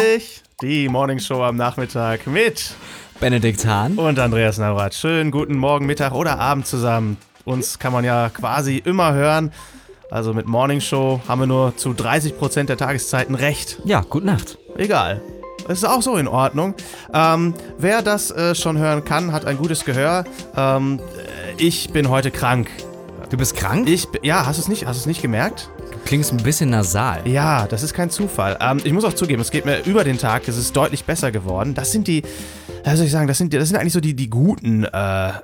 endlich die Morning Show am Nachmittag mit Benedikt Hahn und Andreas Navrat. Schönen guten Morgen, Mittag oder Abend zusammen. Uns kann man ja quasi immer hören. Also mit Morning Show haben wir nur zu 30% der Tageszeiten recht. Ja, gute Nacht. Egal. Ist auch so in Ordnung. Ähm, wer das äh, schon hören kann, hat ein gutes Gehör. Ähm, äh, ich bin heute krank. Du bist krank? Ich, ja, hast du es nicht, hast du es nicht gemerkt? Klingst ein bisschen nasal. Ja, das ist kein Zufall. Ähm, ich muss auch zugeben, es geht mir über den Tag, es ist deutlich besser geworden. Das sind die, wie soll ich sagen, das sind, das sind eigentlich so die, die guten, äh,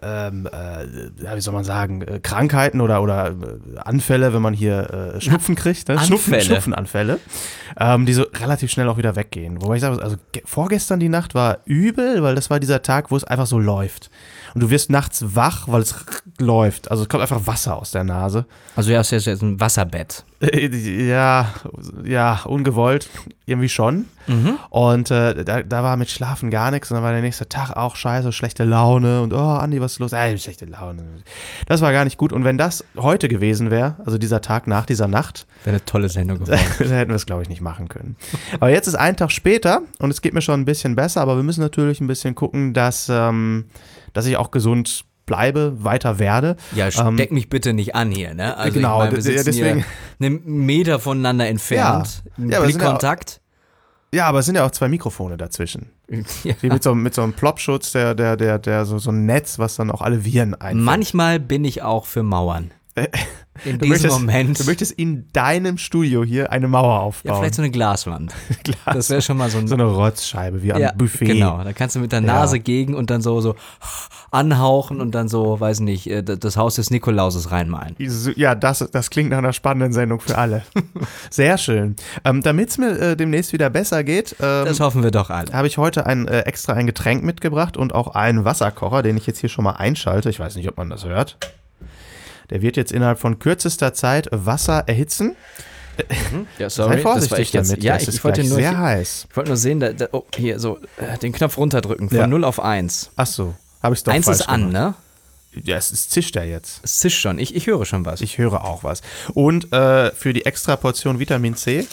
ähm, äh, wie soll man sagen, äh, Krankheiten oder, oder äh, Anfälle, wenn man hier äh, Schnupfen kriegt. Ne? Schnupfen, Anfälle. Schnupfenanfälle, ähm, die so relativ schnell auch wieder weggehen. Wobei ich sage, also ge- vorgestern die Nacht war übel, weil das war dieser Tag, wo es einfach so läuft. Und du wirst nachts wach, weil es läuft. Also es kommt einfach Wasser aus der Nase. Also du hast jetzt jetzt ein Wasserbett. Äh, Ja, ja, ungewollt, irgendwie schon. Und äh, da, da war mit Schlafen gar nichts. Und dann war der nächste Tag auch scheiße, schlechte Laune. Und oh, Andi, was ist los? Ey, schlechte Laune. Das war gar nicht gut. Und wenn das heute gewesen wäre, also dieser Tag nach dieser Nacht, Wäre eine tolle Sendung geworden. dann hätten wir es, glaube ich, nicht machen können. Aber jetzt ist ein Tag später und es geht mir schon ein bisschen besser. Aber wir müssen natürlich ein bisschen gucken, dass, ähm, dass ich auch gesund bleibe, weiter werde. Ja, steck mich bitte nicht an hier, ne? Also genau, ich meine, wir deswegen- einen Meter voneinander entfernt. Ja, sind ja Blickkontakt. Ja, aber es sind ja auch zwei Mikrofone dazwischen. Ja. Wie mit so, einem- mit so einem Plopschutz, der, der, der, der so, so ein Netz, was dann auch alle Viren einfängt. Manchmal bin ich auch für Mauern. In Du diesem möchtest, Moment. du möchtest in deinem Studio hier eine Mauer ja, aufbauen. vielleicht so eine Glaswand. Glas. Das wäre schon mal so ein so eine Rotzscheibe, wie am ja, Buffet. Genau, da kannst du mit der Nase gegen und dann so, so anhauchen und dann so, weiß nicht, äh, das Haus des Nikolauses reinmalen. Ja, das, das klingt nach einer spannenden Sendung für alle. Sehr schön. Ähm, Damit es mir äh, demnächst wieder besser geht, ähm, Das hoffen wir doch alle. habe ich heute ein, äh, extra ein Getränk mitgebracht und auch einen Wasserkocher, den ich jetzt hier schon mal einschalte. Ich weiß nicht, ob man das hört. Der wird jetzt innerhalb von kürzester Zeit Wasser erhitzen. Ja, Sei vorsichtig damit. Ja, es ich, ist ich wollte nur, sehr ich, heiß. wollte nur sehen, da, da, oh, hier so, äh, den Knopf runterdrücken von Ja. 0 auf 1. Ach so, habe ich doch Eins falsch ist an, gemacht. ne? Ja, es, es zischt ja jetzt. Es zischt schon. Ich, ich höre schon was. Ich höre auch was. Und äh, für die extra Portion Vitamin C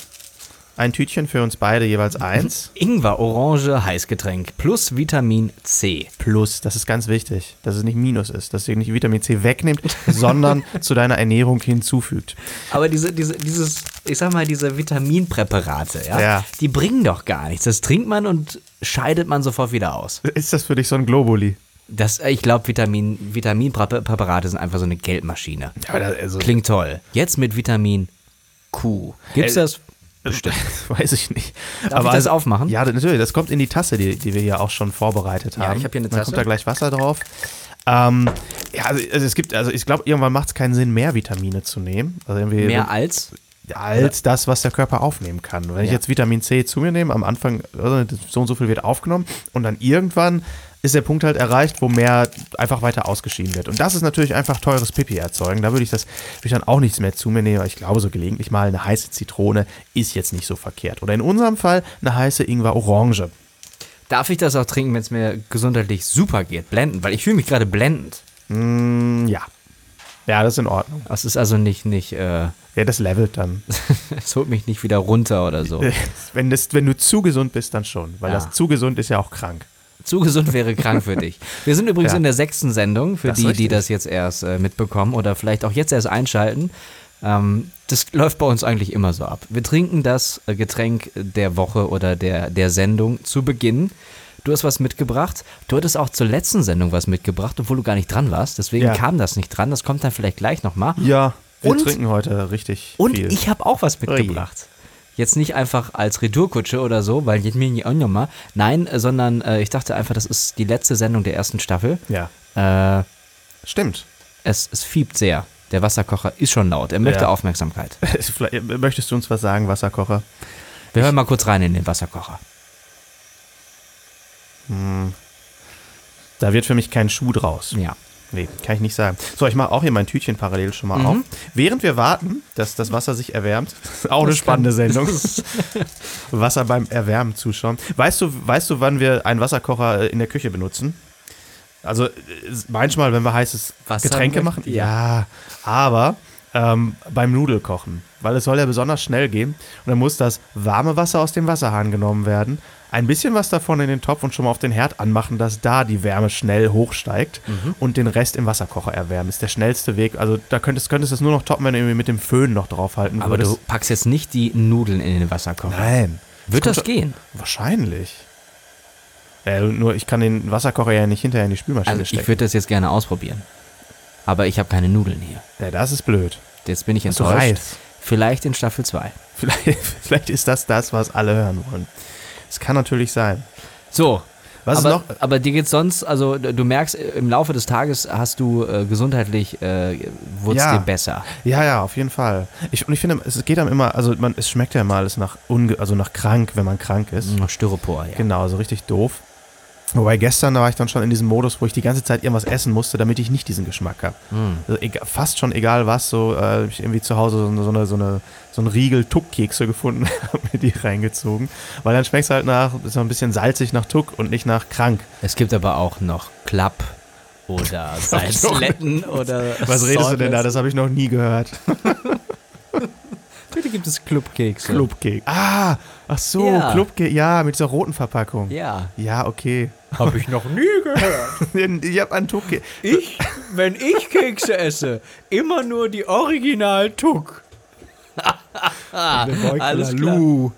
ein Tütchen für uns beide jeweils eins. Ingwer, Orange, Heißgetränk plus Vitamin C. Plus, das ist ganz wichtig, dass es nicht Minus ist, dass ihr nicht Vitamin C wegnimmt, sondern zu deiner Ernährung hinzufügt. Aber diese, diese, dieses, ich sag mal, diese Vitaminpräparate, ja, Ja. die bringen doch gar nichts. Das trinkt man und scheidet man sofort wieder aus. Ist das für dich so ein Globuli? Das, ich glaube, Vitamin, Vitaminpräparate sind einfach so eine Geldmaschine. Ja, also, Klingt toll. Jetzt mit Vitamin Q. Gibt's Äh, das? Bestimmt. weiß ich nicht. Darf ich das aufmachen? Ja, natürlich, das kommt in die Tasse, die, die wir hier auch schon vorbereitet Ja, haben. ich hab hier eine Dann Tasse. kommt da gleich Wasser drauf. Ähm, ja, also, also es gibt, also ich glaube, irgendwann macht es keinen Sinn, mehr Vitamine zu nehmen. Also irgendwie Mehr als? als das, was der Körper aufnehmen kann. Wenn ich Ja. jetzt Vitamin C zu mir nehme, am Anfang also so und so viel wird aufgenommen und dann irgendwann ist der Punkt halt erreicht, wo mehr einfach weiter ausgeschieden wird. Und das ist natürlich einfach teures Pipi erzeugen. Da würde ich das würde ich dann auch nichts mehr zu mir nehmen. Aber ich glaube, so gelegentlich mal eine heiße Zitrone ist jetzt nicht so verkehrt. Oder in unserem Fall eine heiße Ingwer-Orange. Darf ich das auch trinken, wenn es mir gesundheitlich super geht? Blendend, weil ich fühle mich gerade blendend. Mm, ja. Ja, das ist in Ordnung. Das ist also nicht, nicht, äh, Ja, das levelt dann. es holt mich nicht wieder runter oder so. wenn, das, wenn du zu gesund bist, dann schon. Weil Ja. das zu gesund ist ja auch krank. Zu gesund wäre krank für dich. Wir sind übrigens Ja. in der sechsten Sendung, für Das die, die das jetzt erst äh, mitbekommen oder vielleicht auch jetzt erst einschalten. Ähm, das läuft bei uns eigentlich immer so ab. Wir trinken das äh, Getränk der Woche oder der, der Sendung zu Beginn. Du hast was mitgebracht. Du hattest auch zur letzten Sendung was mitgebracht, obwohl du gar nicht dran warst. Deswegen Ja. kam das nicht dran. Das kommt dann vielleicht gleich nochmal. Ja, wir Und- trinken heute richtig Und viel. ich habe auch was mitgebracht. Jetzt nicht einfach als Retourkutsche oder so, weil jetzt mir nicht auch nochmal. Nein, äh, sondern äh, ich dachte einfach, das ist die letzte Sendung der ersten Staffel. ja, Äh, stimmt. es, es fiebt sehr. Der Wasserkocher ist schon laut. Er möchte Ja. Aufmerksamkeit. Möchtest du uns was sagen, Wasserkocher? Wir hören mal kurz rein in den Wasserkocher. Da wird für mich kein Schuh draus. Ja. Nee, kann ich nicht sagen. So, ich mache auch hier mein Tütchen parallel schon mal Mhm. auf. Während wir warten, dass das Wasser sich erwärmt, auch eine spannende Sendung. Wasser beim Erwärmen zuschauen. Weißt du, weißt du, wann wir einen Wasserkocher äh, in der Küche benutzen? Also äh, manchmal, wenn wir heißes Wasser Getränke machen. Ja, aber ähm, beim Nudelkochen, weil es soll ja besonders schnell gehen. Und dann muss das warme Wasser aus dem Wasserhahn genommen werden, ein bisschen was davon in den Topf und schon mal auf den Herd anmachen, dass da die Wärme schnell hochsteigt und den Rest im Wasserkocher erwärmen. Ist der schnellste Weg. Also da könntest, könntest du es nur noch toppen, wenn du irgendwie mit dem Föhn noch draufhalten Aber du würdest. packst jetzt nicht die Nudeln in den Wasserkocher. Nein. Wird das kommt- gehen? Wahrscheinlich. Ja, nur ich kann den Wasserkocher ja nicht hinterher in die Spülmaschine Also ich stecken. würde das jetzt gerne ausprobieren. Aber ich habe keine Nudeln hier. Ja, das ist blöd. Jetzt bin ich du enttäuscht. Reis? Vielleicht in Staffel 2. Vielleicht, vielleicht ist das das, was alle hören wollen. Es kann natürlich sein. So. Was aber, noch? aber dir geht's sonst, also du merkst, im Laufe des Tages hast du äh, gesundheitlich, äh, wurde Ja. dir besser. Ja, ja, auf jeden Fall. Ich, und ich finde, es geht einem immer, also man, es schmeckt ja mal alles nach, unge, also nach krank, wenn man krank ist. Noch Styropor, ja. Genau, so richtig doof. Wobei gestern, war ich dann schon in diesem Modus, wo ich die ganze Zeit irgendwas essen musste, damit ich nicht diesen Geschmack habe. Hm. Also egal, fast schon egal was, so äh, ich irgendwie zu Hause so eine, so eine, so eine so einen Riegel Tuckkekse gefunden, habe mir die reingezogen. Weil dann schmeckt es halt nach, ist so ein bisschen salzig nach Tuck und nicht nach krank. Es gibt aber auch noch Klapp oder Salzletten oder Was redest du denn da? Das habe ich noch nie gehört. Bitte gibt es Clubkekse. Clubkeks. Ah, ach so, Ja. Clubkeks. Ja, mit dieser roten Verpackung. Ja. Ja, okay. Habe ich noch nie gehört. ich habe einen Tuckkeks. Ich, wenn ich Kekse esse, immer nur die Original Tuck. Alles. Lu.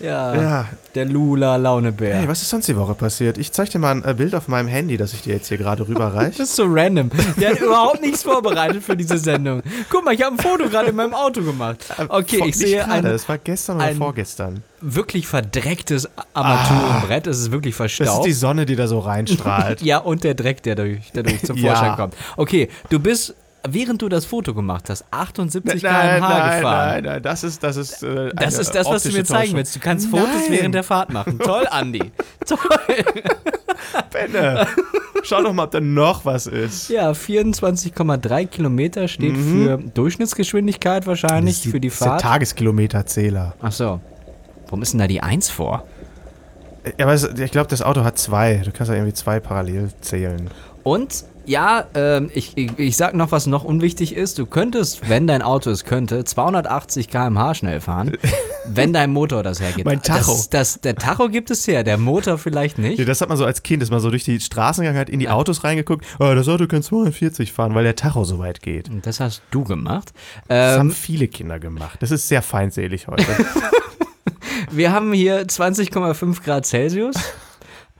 Ja, Ja. der Lula Launebär. Hey, was ist sonst die Woche passiert? Ich zeig dir mal ein äh, Bild auf meinem Handy, das ich dir jetzt hier gerade rüberreiche. Das ist so random. Der hat überhaupt nichts vorbereitet für diese Sendung. Guck mal, ich habe ein Foto gerade in meinem Auto gemacht. Okay, Vor- ich sehe ein Es war gestern oder vorgestern. wirklich verdrecktes Armaturenbrett. Es ist wirklich Das ist verstaubt. die Sonne, die da so reinstrahlt. Ja, und der Dreck, der dadurch, dadurch zum Ja. Vorschein kommt. Okay, du bist, während du das Foto gemacht hast, 78 nein, km/h nein, gefahren. nein, nein, das ist, das ist, äh, Das ist das, was du mir zeigen Täuschung. willst. Du kannst Fotos Nein. während der Fahrt machen. Toll, Andi. Toll. Benne. Schau doch mal, ob da noch was ist. Ja, 24,3 Kilometer steht für Durchschnittsgeschwindigkeit wahrscheinlich für die Mhm. Das ist der Fahrt. Tageskilometerzähler. Ach so. Warum ist denn da die 1 vor? Ja, aber ich glaube, das Auto hat zwei. Du kannst ja irgendwie zwei parallel zählen. Und ja, ähm, ich, ich, ich sag noch, was noch unwichtig ist. Du könntest, wenn dein Auto es könnte, 280 km/h schnell fahren, wenn dein Motor das hergibt. Mein Tacho. Das, das, der Tacho gibt es her, der Motor vielleicht Ja, nicht. das hat man so als Kind, ist man so durch die Straßen gegangen, hat in die Autos reingeguckt. Oh, das Auto kann 240 fahren, weil der Tacho so weit geht. Und Das hast du gemacht. Das haben Ähm, viele Kinder gemacht. Das ist sehr feindselig heute. wir haben hier 20,5 Grad Celsius.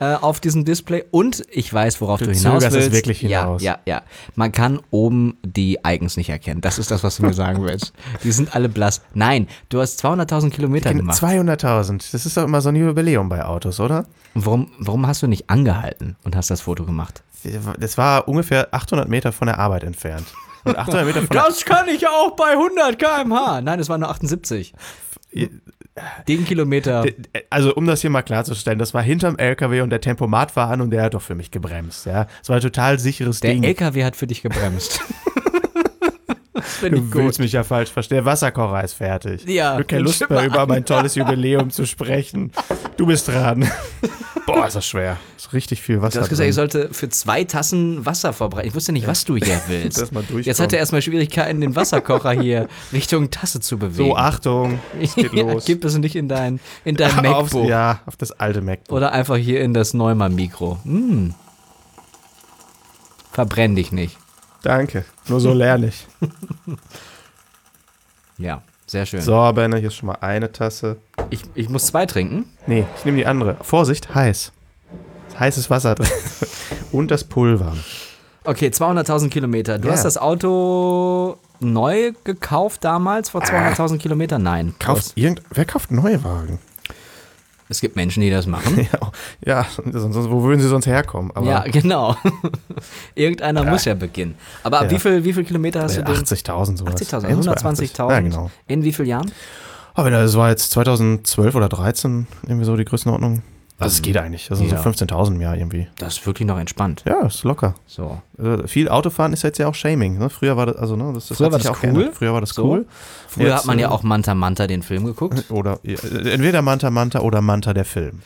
äh, Auf diesem Display und ich weiß, worauf du, Du hinaus zögerst es willst. wirklich hinaus. Ja, ja, ja. Man kann oben die Icons nicht erkennen. Das ist das, was du mir sagen willst. Die sind alle blass. Nein, du hast 200.000 Kilometer gemacht. 200.000. Das ist doch immer so ein Jubiläum bei Autos, oder? Warum, warum hast du nicht angehalten und hast das Foto gemacht? Das war ungefähr 800 Meter von der Arbeit entfernt. Und 800 Meter von Das kann ich auch bei 100 km/h. Nein, es war nur 78. Den Kilometer. Also, um das hier mal klarzustellen, das war hinterm LKW und der Tempomat war an und der hat doch für mich gebremst, ja. Es war ein total sicheres Der Ding. LKW hat für dich gebremst. das finde ich Du willst gut. mich ja falsch verstehen. Der Wasserkocher ist fertig. Ja. Ich habe keine Lust mehr, über mein tolles Jubiläum zu sprechen. Du bist dran. Boah, ist das schwer. Ist richtig viel Wasser Du hast gesagt, ich drin. sollte für zwei Tassen Wasser vorbereiten. Ich wusste nicht, was du hier willst. Dass man durchkommt. Jetzt hat er erstmal Schwierigkeiten, den Wasserkocher hier Richtung Tasse zu bewegen. So, Achtung, es geht los. Gib es nicht in dein, in dein Aufs- MacBook. ja, auf das alte MacBook. Oder einfach hier in das Neumann-Mikro. Hm. Verbrenn dich nicht. Danke. Nur so lerne ich. Ja, sehr schön. So, Benne, hier ist schon mal eine Tasse. Ich, ich muss zwei trinken. Nee, ich nehme die andere. Vorsicht, heiß. Heißes Wasser drin. Und das Pulver. Okay, 200.000 Kilometer. Du Ja. hast das Auto neu gekauft damals, vor 200.000 Kilometern? Nein. Kauft irgend, wer kauft Neuwagen? Es gibt Menschen, die das machen. Ja, ja sonst, wo würden sie sonst herkommen? Aber ja, genau. Irgendeiner muss ja beginnen. Aber Ja. wie, viel, wie viel Kilometer hast du denn? 80.000 sowas. 80.000, Irgendwas bei 80. 120.000. Ja, genau. In wie vielen Jahren? Aber das war jetzt 2012 oder 13 irgendwie so die Größenordnung. Also es geht eigentlich. Also Ja. so 15.000 im Jahr irgendwie. Das ist wirklich noch entspannt. Ja, ist locker. So. Also viel Autofahren ist jetzt ja auch Shaming. Ne? Früher war das, also ne, das, das Früher war das auch cool. geändert. Früher war das So. cool. Früher Jetzt, hat man ja äh, auch Manta Manta den Film geguckt. Oder äh, entweder Manta Manta oder Manta der Film.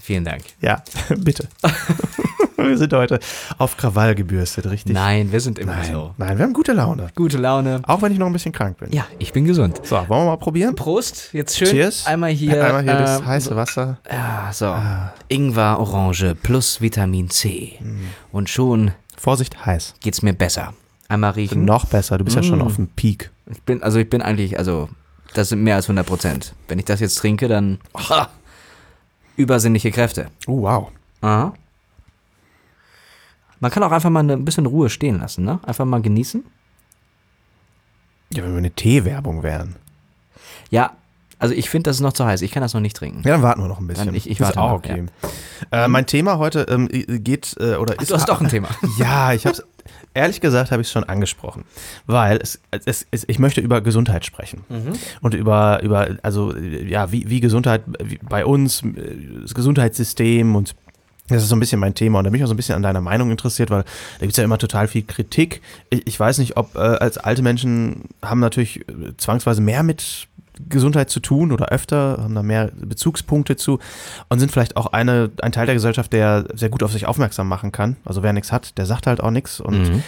Vielen Dank. Ja, bitte. Wir sind heute auf Krawall gebürstet, richtig? Nein, wir sind immer Nein, so. nein, wir haben gute Laune. Gute Laune. Auch wenn ich noch ein bisschen krank bin. Ja, ich bin gesund. So, wollen wir mal probieren? Prost, jetzt schön. Cheers. Einmal hier. Einmal hier das ähm, heiße Wasser. Ja, so. Ingwer, Orange plus Vitamin C. Mhm. Und schon Vorsicht, heiß. geht's mir besser. Einmal riechen. Noch besser, du bist ja schon Mm. auf dem Peak. Ich bin, also ich bin eigentlich, also das sind mehr als 100 Prozent. Wenn ich das jetzt trinke, dann ha, übersinnliche Kräfte. Oh, wow. Aha. Man kann auch einfach mal ein bisschen Ruhe stehen lassen, ne? Einfach mal genießen. Ja, wenn wir eine Teewerbung wären. Ja, also ich finde, das ist noch zu heiß. Ich kann das noch nicht trinken. Ja, dann warten wir noch ein bisschen. Dann ich- ich warte ist auch mal, okay. Äh, mein Thema heute ähm, geht äh, oder Ach, ist du hast doch ein Thema. Ja, ich habe es ehrlich gesagt habe ich es schon angesprochen, weil es, es, es ich möchte über Gesundheit sprechen und über über also ja wie, wie Gesundheit wie bei uns äh, das Gesundheitssystem und das ist so ein bisschen mein Thema und da bin ich auch so ein bisschen an deiner Meinung interessiert, weil da gibt es ja immer total viel Kritik. Ich, ich weiß nicht, ob äh, als alte Menschen haben natürlich äh, zwangsweise mehr mit Gesundheit zu tun oder öfter, haben da mehr Bezugspunkte zu und sind vielleicht auch eine, ein Teil der Gesellschaft, der sehr gut auf sich aufmerksam machen kann. Also wer nichts hat, der sagt halt auch nichts und Mhm.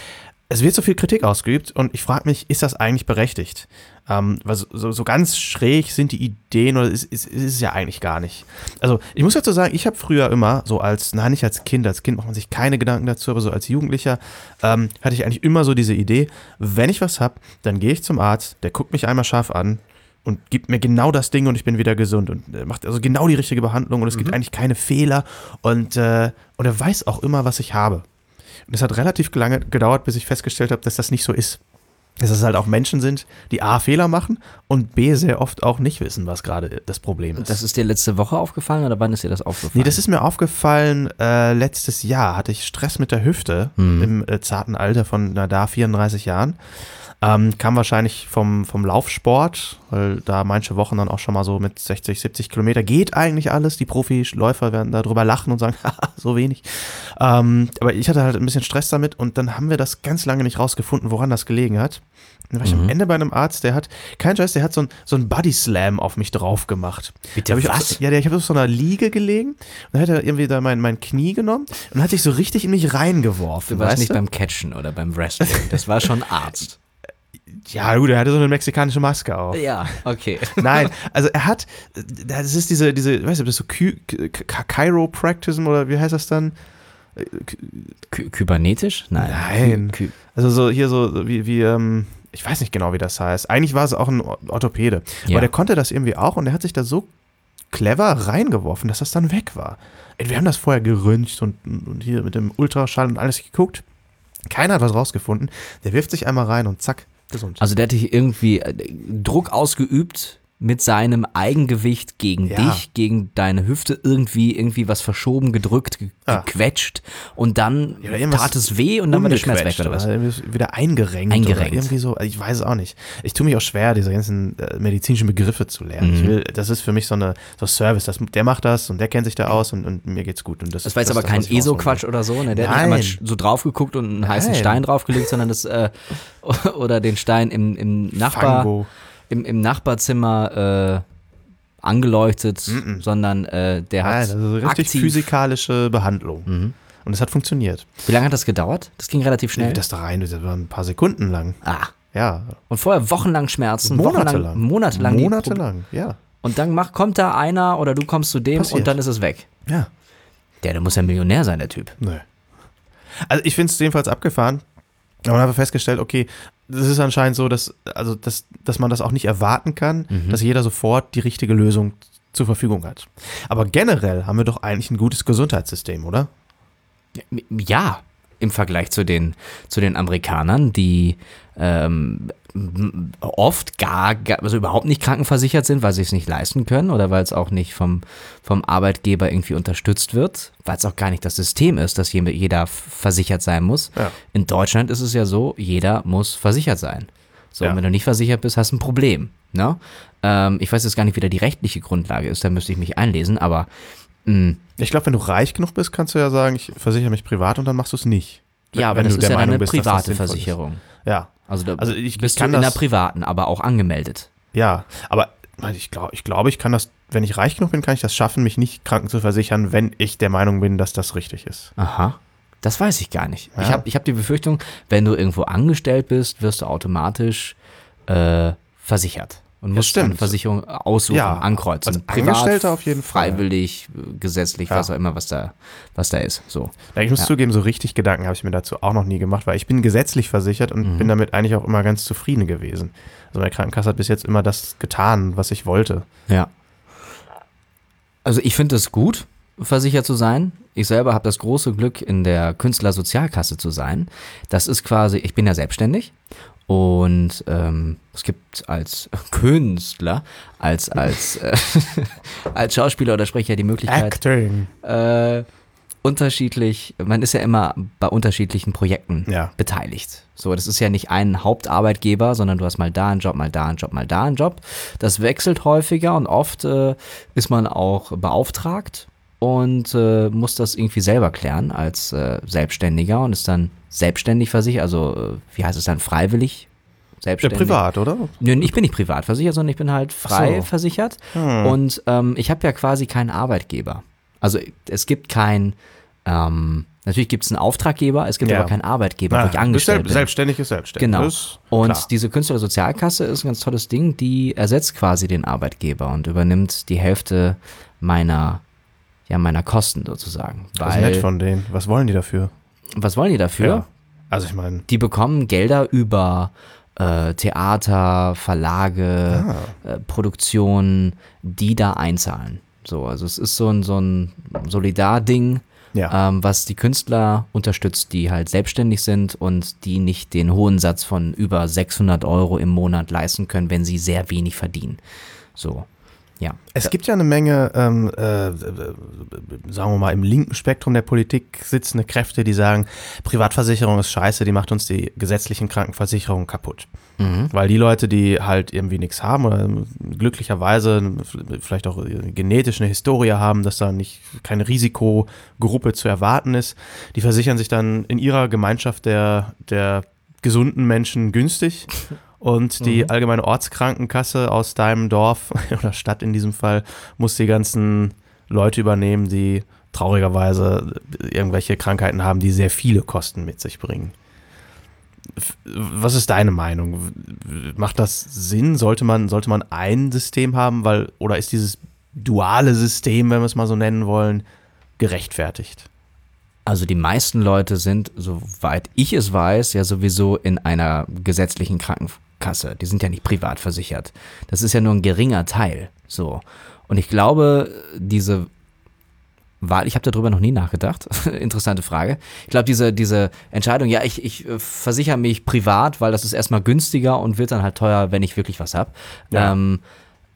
Es wird so viel Kritik ausgeübt und ich frage mich, ist das eigentlich berechtigt? Ähm, weil so, so, so ganz schräg sind die Ideen oder ist, ist, ist es ja eigentlich gar nicht. Also ich muss dazu sagen, ich habe früher immer so als, nein, nicht als Kind, als Kind macht man sich keine Gedanken dazu, aber so als Jugendlicher ähm, hatte ich eigentlich immer so diese Idee, wenn ich was habe, dann gehe ich zum Arzt, der guckt mich einmal scharf an und gibt mir genau das Ding und ich bin wieder gesund und äh, macht also genau die richtige Behandlung und es gibt eigentlich keine Fehler und, äh, und er weiß auch immer, was ich habe. Und es hat relativ lange gedauert, bis ich festgestellt habe, dass das nicht so ist. Dass es halt auch Menschen sind, die A, Fehler machen und B, sehr oft auch nicht wissen, was gerade das Problem ist. Das ist dir letzte Woche aufgefallen oder wann ist dir das aufgefallen? Nee, das ist mir aufgefallen, äh, letztes Jahr hatte ich Stress mit der Hüfte im äh, zarten Alter von, na da, 34 Jahren. Ähm, kam wahrscheinlich vom, vom Laufsport, weil da manche Wochen dann auch schon mal so mit 60, 70 Kilometer geht eigentlich alles. Die Profiläufer werden darüber lachen und sagen, so wenig. Ähm, aber ich hatte halt ein bisschen Stress damit und dann haben wir das ganz lange nicht rausgefunden, woran das gelegen hat. Dann war ich am Ende bei einem Arzt, der hat, kein Scheiß, der hat so ein, so ein Body Slam auf mich drauf gemacht. Bitte, ich auf was? So, ja, der, ich habe auf so einer Liege gelegen und dann hat er irgendwie da mein, mein Knie genommen und hat sich so richtig in mich reingeworfen. Du warst nicht du? beim Catchen oder beim Wrestling. Das war schon Arzt. Ja, gut, er hatte so eine mexikanische Maske auf. ja, okay. Nein, also er hat, das ist diese, diese, weißt du, das ist so Ky Chiropractism oder wie heißt das dann? Ky Kybernetisch? Nein. Nein. Ky Also so hier so wie, wie ähm, ich weiß nicht genau, wie das heißt. Eigentlich war es auch ein Orthopäde. Ja. Aber der konnte das irgendwie auch und der hat sich da so clever reingeworfen, dass das dann weg war. Ey, Wir haben das vorher geröntgt und, und hier mit dem Ultraschall und alles geguckt. Keiner hat was rausgefunden. Der wirft sich einmal rein und zack, gesund. Also der hat dich irgendwie äh, Druck ausgeübt mit seinem Eigengewicht gegen Ja. dich, gegen deine Hüfte irgendwie irgendwie was verschoben, gedrückt, ge Ah. gequetscht und dann Ja, tat es weh und dann war der Schmerz weg oder was? oder Wieder eingerenkt. Eingerenkt. Irgendwie so. Ich weiß es auch nicht. Ich tue mich auch schwer, diese ganzen äh, medizinischen Begriffe zu lernen. Mhm. Ich will, das ist für mich so eine so Service. Das, der macht das und der kennt sich da aus und, und mir geht's gut. Und das, Das war jetzt das aber ist kein ESO-Quatsch oder so, ne? Der hat Nein. nicht einmal so drauf geguckt und einen heißen Nein. Stein draufgelegt, sondern das äh, oder den Stein im, im Nachbar Fango. Im, im Nachbarzimmer äh, angeleuchtet, sondern äh, der hat Nein, das ist eine richtig aktiv. physikalische Behandlung. Mhm. Und es hat funktioniert. Wie lange hat das gedauert? Das ging relativ schnell. Das da rein, das war ein paar Sekunden lang. ah. Ja. Und vorher wochenlang Schmerzen, Monatelang. monatelang. Monatelang, ja. Und dann mach, kommt da einer oder du kommst zu dem Passiert. und dann ist es weg. Ja. Der, der muss ja Millionär sein, der Typ. Nö. Also ich finde es jedenfalls abgefahren. Aber man hat festgestellt, okay, das ist anscheinend so, dass, also dass, dass man das auch nicht erwarten kann, dass jeder sofort die richtige Lösung zur Verfügung hat. Aber generell haben wir doch eigentlich ein gutes Gesundheitssystem, oder? Ja, im Vergleich zu den, zu den Amerikanern, die ähm, oft gar, also überhaupt nicht krankenversichert sind, weil sie es nicht leisten können oder weil es auch nicht vom, vom Arbeitgeber irgendwie unterstützt wird, weil es auch gar nicht das System ist, dass jeder, versichert sein muss. Ja. In Deutschland ist es ja so, jeder muss versichert sein. So, Ja. und wenn du nicht versichert bist, hast du ein Problem. Ne? Ähm, ich weiß jetzt gar nicht, wie da die rechtliche Grundlage ist, da müsste ich mich einlesen, aber mh, Ich glaube, wenn du reich genug bist, kannst du ja sagen, ich versichere mich privat und dann machst du es nicht. ja, aber Wenn das du ist ja Meinung eine bist, dass das private sinnvoll ist. Versicherung. Ja, Also, da Also ich- bist ich kann du in der das- privaten, aber auch angemeldet. ja. Aber ich glaube, ich, glaub, ich kann das, wenn ich reich genug bin, kann ich das schaffen, mich nicht kranken zu versichern, wenn ich der Meinung bin, dass das richtig ist. Aha. Das weiß ich gar nicht. Ich Ja. habe ich hab die Befürchtung, wenn du irgendwo angestellt bist, wirst du automatisch äh, versichert. Und stimmt. eine Versicherung aussuchen, Ja, ankreuzen. als Angestellter auf jeden Fall. Freiwillig, gesetzlich, Ja. was auch immer, was da, was da ist. So. Ja, ich muss zugeben, so richtig Gedanken habe ich mir dazu auch noch nie gemacht, weil ich bin gesetzlich versichert und Mhm. bin damit eigentlich auch immer ganz zufrieden gewesen. Also meine Krankenkasse hat bis jetzt immer das getan, was ich wollte. Ja. Also ich finde es gut, versichert zu sein. Ich selber habe das große Glück, in der Künstlersozialkasse zu sein. Das ist quasi, ich bin ja selbstständig und ähm, es gibt als Künstler, als, als, äh, als Schauspieler oder Sprecher die Möglichkeit, Acting. äh, unterschiedlich, man ist ja immer bei unterschiedlichen Projekten Ja. beteiligt. So, das ist ja nicht ein Hauptarbeitgeber, sondern du hast mal da einen Job, mal da einen Job, mal da einen Job. Das wechselt häufiger und oft äh, ist man auch beauftragt und äh, muss das irgendwie selber klären als äh, Selbstständiger und ist dann selbstständig versichert, also äh, wie heißt es dann, freiwillig? Ja, Selbstständig. privat, oder? Nö, ich bin nicht privat versichert, sondern ich bin halt frei so. versichert. Hm. Und ähm, ich habe ja quasi keinen Arbeitgeber. Also es gibt kein, ähm, natürlich gibt es einen Auftraggeber, es gibt Ja. aber keinen Arbeitgeber, wo ich angestellt bin. Selbstständig ist selbstständig. Genau. Ist Und klar. diese Künstlersozialkasse ist ein ganz tolles Ding, die ersetzt quasi den Arbeitgeber und übernimmt die Hälfte meiner, ja, meiner Kosten sozusagen. das ist nett Weil, von denen. Was wollen die dafür? was wollen die dafür? Ja. Also ich meine, Die bekommen Gelder über äh, Theater, Verlage, Ah. äh, Produktionen, die da einzahlen. So, also es ist so ein, so ein Solidar-Ding, ja. ähm, was die Künstler unterstützt, die halt selbstständig sind und die nicht den hohen Satz von über 600 Euro im Monat leisten können, wenn sie sehr wenig verdienen. So, ja. Es gibt ja eine Menge, ähm, äh, sagen wir mal, im linken Spektrum der Politik sitzende Kräfte, die sagen, Privatversicherung ist scheiße, die macht uns die gesetzlichen Krankenversicherungen kaputt. Mhm. Weil die Leute, die halt irgendwie nichts haben oder glücklicherweise vielleicht auch genetisch eine Historie haben, dass da nicht keine Risikogruppe zu erwarten ist, die versichern sich dann in ihrer Gemeinschaft der, der gesunden Menschen günstig. Und die allgemeine Ortskrankenkasse aus deinem Dorf oder Stadt in diesem Fall muss die ganzen Leute übernehmen, die traurigerweise irgendwelche Krankheiten haben, die sehr viele Kosten mit sich bringen. Was ist deine Meinung? Macht das Sinn? Sollte man, sollte man ein System haben, weil, oder ist dieses duale System, wenn wir es mal so nennen wollen, gerechtfertigt? Also die meisten Leute sind, soweit ich es weiß, ja sowieso in einer gesetzlichen Krankenkasse. Die sind ja nicht privat versichert. Das ist ja nur ein geringer Teil. So. Und ich glaube, diese Wahl, ich habe darüber noch nie nachgedacht. Interessante Frage. Ich glaube, diese, diese Entscheidung, ja, ich, ich äh, versichere mich privat, weil das ist erstmal günstiger und wird dann halt teuer, wenn ich wirklich was habe. Ja. Ähm,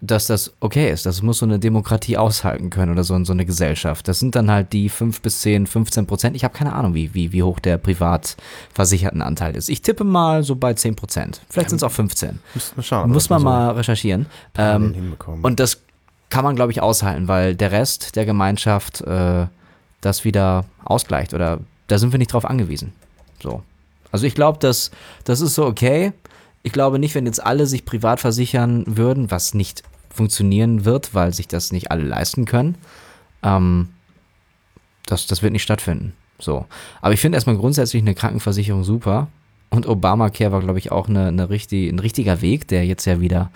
dass das okay ist. Das muss so eine Demokratie aushalten können oder so, so eine Gesellschaft. Das sind dann halt die 5 bis 10, 15 Prozent. Ich habe keine Ahnung, wie, wie, wie hoch der privat versicherten Anteil ist. Ich tippe mal so bei 10 Prozent. Vielleicht sind es auch 15. Müssen wir schauen. Muss man mal recherchieren. ähm, und das kann man, glaube ich, aushalten, weil der Rest der Gemeinschaft äh, das wieder ausgleicht oder da sind wir nicht drauf angewiesen. So. Also ich glaube, das, das ist so okay. Ich glaube nicht, wenn jetzt alle sich privat versichern würden, was nicht funktionieren wird, weil sich das nicht alle leisten können. Ähm, das, das wird nicht stattfinden. So. Aber ich finde erstmal grundsätzlich eine Krankenversicherung super. Und Obamacare war, glaube ich, auch eine, eine richtig, ein richtiger Weg, der jetzt ja wieder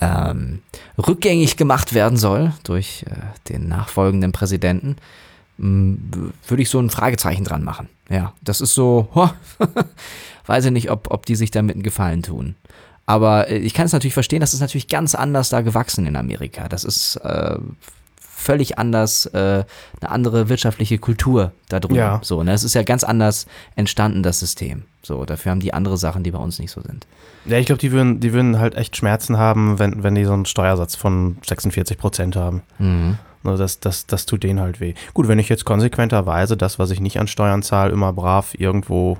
ähm, rückgängig gemacht werden soll durch äh, den nachfolgenden Präsidenten. m, Würde ich so ein Fragezeichen dran machen. Ja, das ist so, ho, weiß ich nicht, ob, ob die sich damit einen Gefallen tun. Aber äh, ich kann es natürlich verstehen, das ist natürlich ganz anders da gewachsen in Amerika. Das ist äh, völlig anders, äh, eine andere wirtschaftliche Kultur da drüben. Ja. So, ne? Es ist ja ganz anders entstanden, das System. So, dafür haben die andere Sachen, die bei uns nicht so sind. Ja, ich glaube, die würden, die würden halt echt Schmerzen haben, wenn, wenn die so einen Steuersatz von 46 Prozent haben. Mhm. Also das, das, das tut denen halt weh. Gut, wenn ich jetzt konsequenterweise das, was ich nicht an Steuern zahle, immer brav irgendwo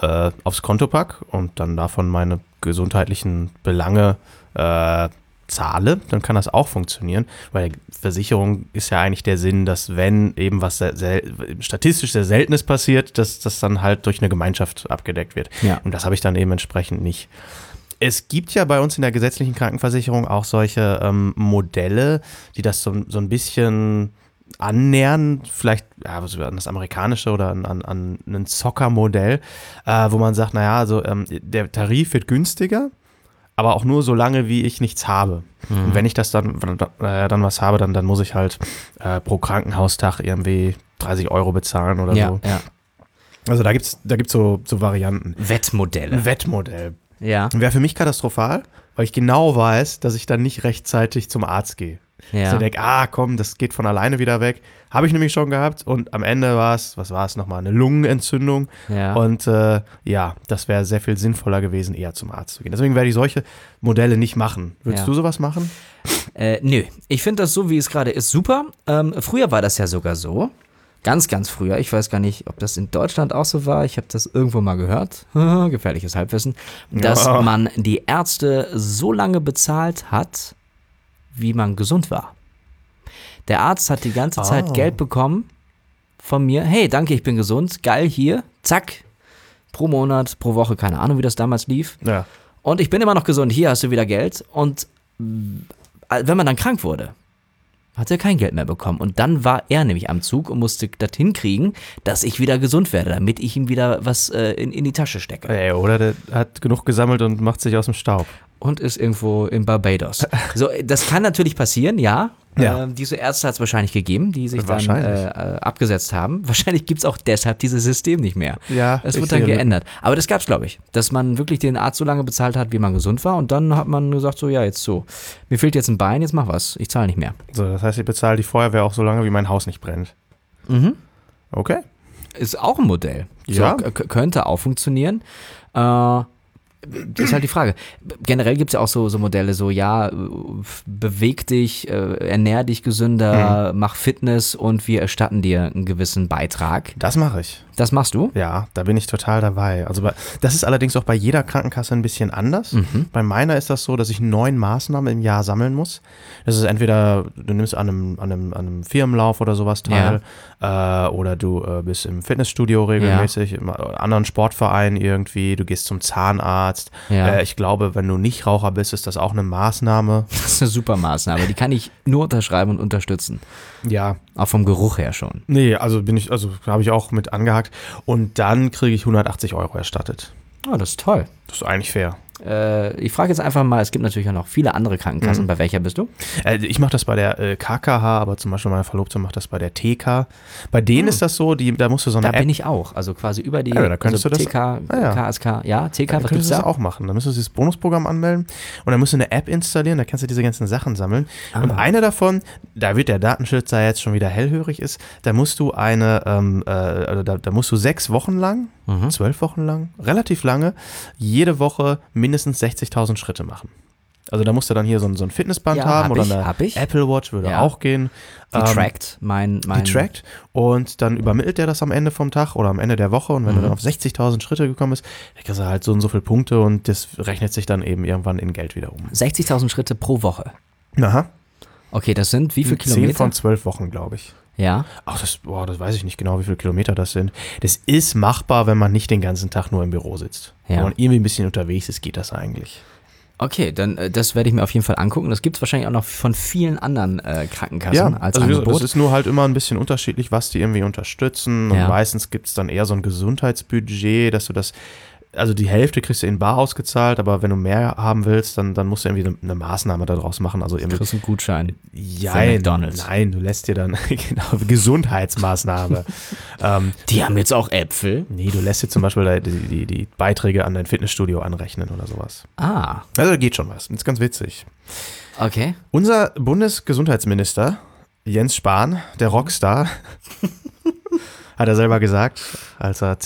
äh, aufs Konto pack und dann davon meine gesundheitlichen Belange äh, zahle, dann kann das auch funktionieren, weil Versicherung ist ja eigentlich der Sinn, dass wenn eben was sehr, sehr, statistisch sehr Seltenes passiert, dass das dann halt durch eine Gemeinschaft abgedeckt wird. Ja. Und das habe ich dann eben entsprechend nicht. Es gibt ja bei uns in der gesetzlichen Krankenversicherung auch solche ähm, Modelle, die das so, so ein bisschen annähern, vielleicht ja, an das amerikanische oder an, an, an ein Soccer-Modell, äh, wo man sagt, naja, also ähm, der Tarif wird günstiger, aber auch nur so lange, wie ich nichts habe. Mhm. Und wenn ich das dann, äh, dann was habe, dann, dann muss ich halt äh, pro Krankenhaustag irgendwie 30 Euro bezahlen oder ja, so. Ja. Also da gibt es da gibt's so, so Varianten. Wettmodelle. Wettmodell. Ja. Wäre für mich katastrophal, weil ich genau weiß, dass ich dann nicht rechtzeitig zum Arzt gehe. Ja. So denke, ah komm, das geht von alleine wieder weg. Habe ich nämlich schon gehabt und am Ende war es, was war es nochmal, eine Lungenentzündung. Ja. Und äh, ja, das wäre sehr viel sinnvoller gewesen, eher zum Arzt zu gehen. Deswegen werde ich solche Modelle nicht machen. Würdest Ja. du sowas machen? Äh, nö, ich finde das so, wie es gerade ist, super. Ähm, früher war das ja sogar so. Ganz, ganz früher. Ich weiß gar nicht, ob das in Deutschland auch so war. Ich habe das irgendwo mal gehört. Gefährliches Halbwissen. Dass Ja. man die Ärzte so lange bezahlt hat, wie man gesund war. Der Arzt hat die ganze Zeit Ah. Geld bekommen von mir. Hey, danke, ich bin gesund. Geil, hier. Zack. Pro Monat, pro Woche, keine Ahnung, wie das damals lief. Ja. Und ich bin immer noch gesund, hier hast du wieder Geld. Und wenn man dann krank wurde, hat er kein Geld mehr bekommen. Und dann war er nämlich am Zug und musste das hinkriegen, dass ich wieder gesund werde, damit ich ihm wieder was äh, in, in die Tasche stecke. Ey, oder der hat genug gesammelt und macht sich aus dem Staub. Und ist irgendwo in Barbados. So, das kann natürlich passieren, ja. Ja. Ähm, diese Ärzte hat es wahrscheinlich gegeben, die sich dann äh, abgesetzt haben. Wahrscheinlich gibt es auch deshalb dieses System nicht mehr. Ja, Es wird dann geändert. Aber das gab es, glaube ich. Dass man wirklich den Arzt so lange bezahlt hat, wie man gesund war. Und dann hat man gesagt, so, ja, jetzt so. Mir fehlt jetzt ein Bein, jetzt mach was. Ich zahle nicht mehr. So, das heißt, ich bezahle die Feuerwehr auch so lange, wie mein Haus nicht brennt. Mhm. Okay. Ist auch ein Modell. Ja. So, k- könnte auch funktionieren. Äh, das ist halt die Frage. Generell gibt es ja auch so, so Modelle, so ja, äh, beweg dich, äh, ernähr dich gesünder, mach Fitness und wir erstatten dir einen gewissen Beitrag. Das mache ich. Das machst du? Ja, da bin ich total dabei. Also bei, das ist allerdings auch bei jeder Krankenkasse ein bisschen anders. Mhm. Bei meiner ist das so, dass ich neun Maßnahmen im Jahr sammeln muss. Das ist entweder, du nimmst an einem, an einem, an einem Firmenlauf oder sowas teil, äh, oder du äh, bist im Fitnessstudio regelmäßig, im äh, anderen Sportverein irgendwie, du gehst zum Zahnarzt. Ja. Äh, ich glaube, wenn du nicht Raucher bist, ist das auch eine Maßnahme. Das ist eine super Maßnahme. Die kann ich nur unterschreiben und unterstützen. Ja, Auch vom Geruch her schon. nee, also bin ich, also habe ich auch mit angehakt. Und dann kriege ich 180 Euro erstattet. Oh, das ist toll. Das ist eigentlich fair. Äh, ich frage jetzt einfach mal, es gibt natürlich auch noch viele andere Krankenkassen. Bei welcher bist du? Äh, ich mache das bei der äh, KKH, aber zum Beispiel meine Verlobte macht das bei der TK. Bei denen ist das so, die, da musst du so eine. Da App. bin ich auch. Also quasi über die Ja, da könntest also du das- TK, Ah, ja. KSK. Ja, TK, da was könntest gibt's du das da? auch machen. Da müsstest du dieses Bonusprogramm anmelden und dann musst du eine App installieren, da kannst du diese ganzen Sachen sammeln. Ah. Und eine davon, da wird der Datenschützer jetzt schon wieder hellhörig ist, da musst du eine, ähm, äh, also da, da musst du sechs Wochen lang, Mhm. zwölf Wochen lang, relativ lange, jede Woche mindestens 60.000 Schritte machen. Also da musst du dann hier so ein, so ein Fitnessband Ja, haben hab oder ich, eine hab ich. Apple Watch würde Ja. auch gehen. Die Ähm, trackt mein, mein die trackt und dann übermittelt er das am Ende vom Tag oder am Ende der Woche und wenn Mhm. du dann auf 60.000 Schritte gekommen bist, dann kriegst du halt so und so viele Punkte und das rechnet sich dann eben irgendwann in Geld wieder um. 60.000 Schritte pro Woche. Aha. Okay, das sind wie viele 10 Kilometer? von 12 Wochen, glaube ich. Ja. Ach, das, boah, das weiß ich nicht genau, wie viele Kilometer das sind. Das ist machbar, wenn man nicht den ganzen Tag nur im Büro sitzt. Ja. Wenn man irgendwie ein bisschen unterwegs ist, geht das eigentlich. Okay, dann äh, das werde ich mir auf jeden Fall angucken. Das gibt es wahrscheinlich auch noch von vielen anderen äh, Krankenkassen als also Angebot. das ist nur halt immer ein bisschen unterschiedlich, was die irgendwie unterstützen. Und Ja. meistens gibt es dann eher so ein Gesundheitsbudget, dass du das, also die Hälfte kriegst du in bar ausgezahlt, aber wenn du mehr haben willst, dann, dann musst du irgendwie eine, eine Maßnahme daraus machen. Also Du irgendwie, kriegst einen Gutschein. ja, McDonald's. nein, du lässt dir dann, genau, Gesundheitsmaßnahme. ähm, Die haben jetzt auch Äpfel. nee, du lässt dir zum Beispiel die, die, die Beiträge an dein Fitnessstudio anrechnen oder sowas. Ah, Also da geht schon was. Das ist ganz witzig. okay. Unser Bundesgesundheitsminister Jens Spahn, der Rockstar, hat er selber gesagt, als er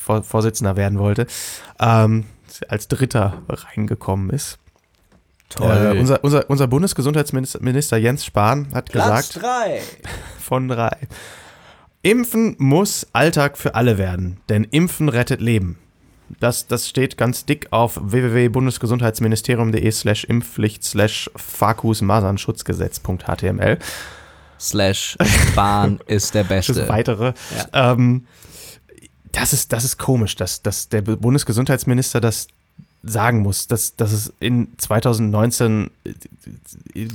CDU-Vorsitzender werden wollte, ähm, als Dritter reingekommen ist. Äh, unser, unser, unser Bundesgesundheitsminister Minister Jens Spahn hat gesagt, drei. von drei, Impfen muss Alltag für alle werden, denn Impfen rettet Leben. Das, das steht ganz dick auf www.bundesgesundheitsministerium.de slash Impfpflicht slash Fakus Masernschutzgesetz.html. Slash Bahn ist der Das Beste. weitere. Ähm, das, ist, das ist komisch, dass, dass der Bundesgesundheitsminister das sagen muss, dass, dass es in 2019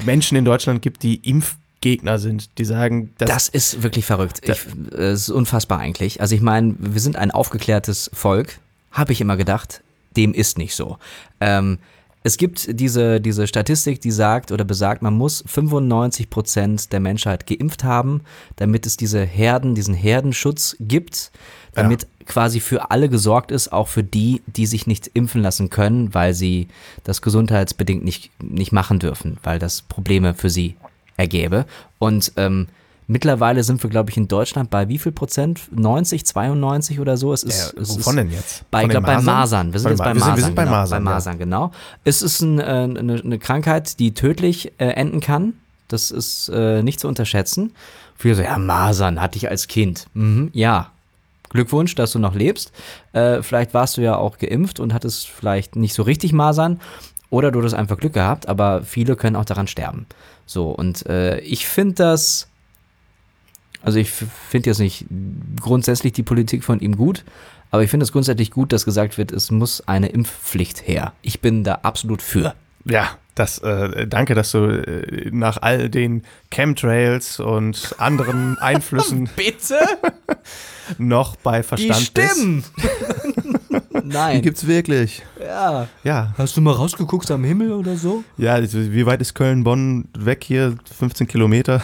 Menschen in Deutschland gibt, die Impf Impfgegner sind, die sagen, dass Das ist wirklich verrückt. Ich, es ist unfassbar eigentlich. Also ich meine, wir sind ein aufgeklärtes Volk, habe ich immer gedacht. Dem ist nicht so. Ähm, es gibt diese, diese Statistik, die sagt oder besagt, man muss 95 Prozent der Menschheit geimpft haben, damit es diese Herden, diesen Herdenschutz gibt, damit quasi für alle gesorgt ist, auch für die, die sich nicht impfen lassen können, weil sie das gesundheitsbedingt nicht, nicht machen dürfen, weil das Probleme für sie ergäbe. Und ähm, mittlerweile sind wir, glaube ich, in Deutschland bei wie viel Prozent? 90, 92 oder so? Es ist, Ja, es wovon ist denn jetzt? Bei, ich glaube, bei Masern? Masern. Wir sind jetzt bei Ma- wir sind- Masern. wir sind bei genau, Masern, Bei ja. Masern, genau. Es ist ein, äh, eine, eine Krankheit, die tödlich äh, enden kann. Das ist äh, nicht zu unterschätzen. Viele so, ja, Masern hatte ich als Kind. Mhm, ja. Glückwunsch, dass du noch lebst. Äh, vielleicht warst du ja auch geimpft und hattest vielleicht nicht so richtig Masern. Oder du hattest einfach Glück gehabt, aber viele können auch daran sterben. So, und äh, ich finde das. Also ich finde jetzt nicht grundsätzlich die Politik von ihm gut, aber ich finde es grundsätzlich gut, dass gesagt wird, es muss eine Impfpflicht her. Ich bin da absolut für. Ja, das, äh, danke, dass du äh, nach all den Chemtrails und anderen Einflüssen Bitte? noch bei Die Verstand bist. stimmen! Die Nein. gibt's wirklich. Ja. Ja, Hast du mal rausgeguckt am Himmel oder so? ja, wie weit ist Köln-Bonn weg hier? 15 Kilometer?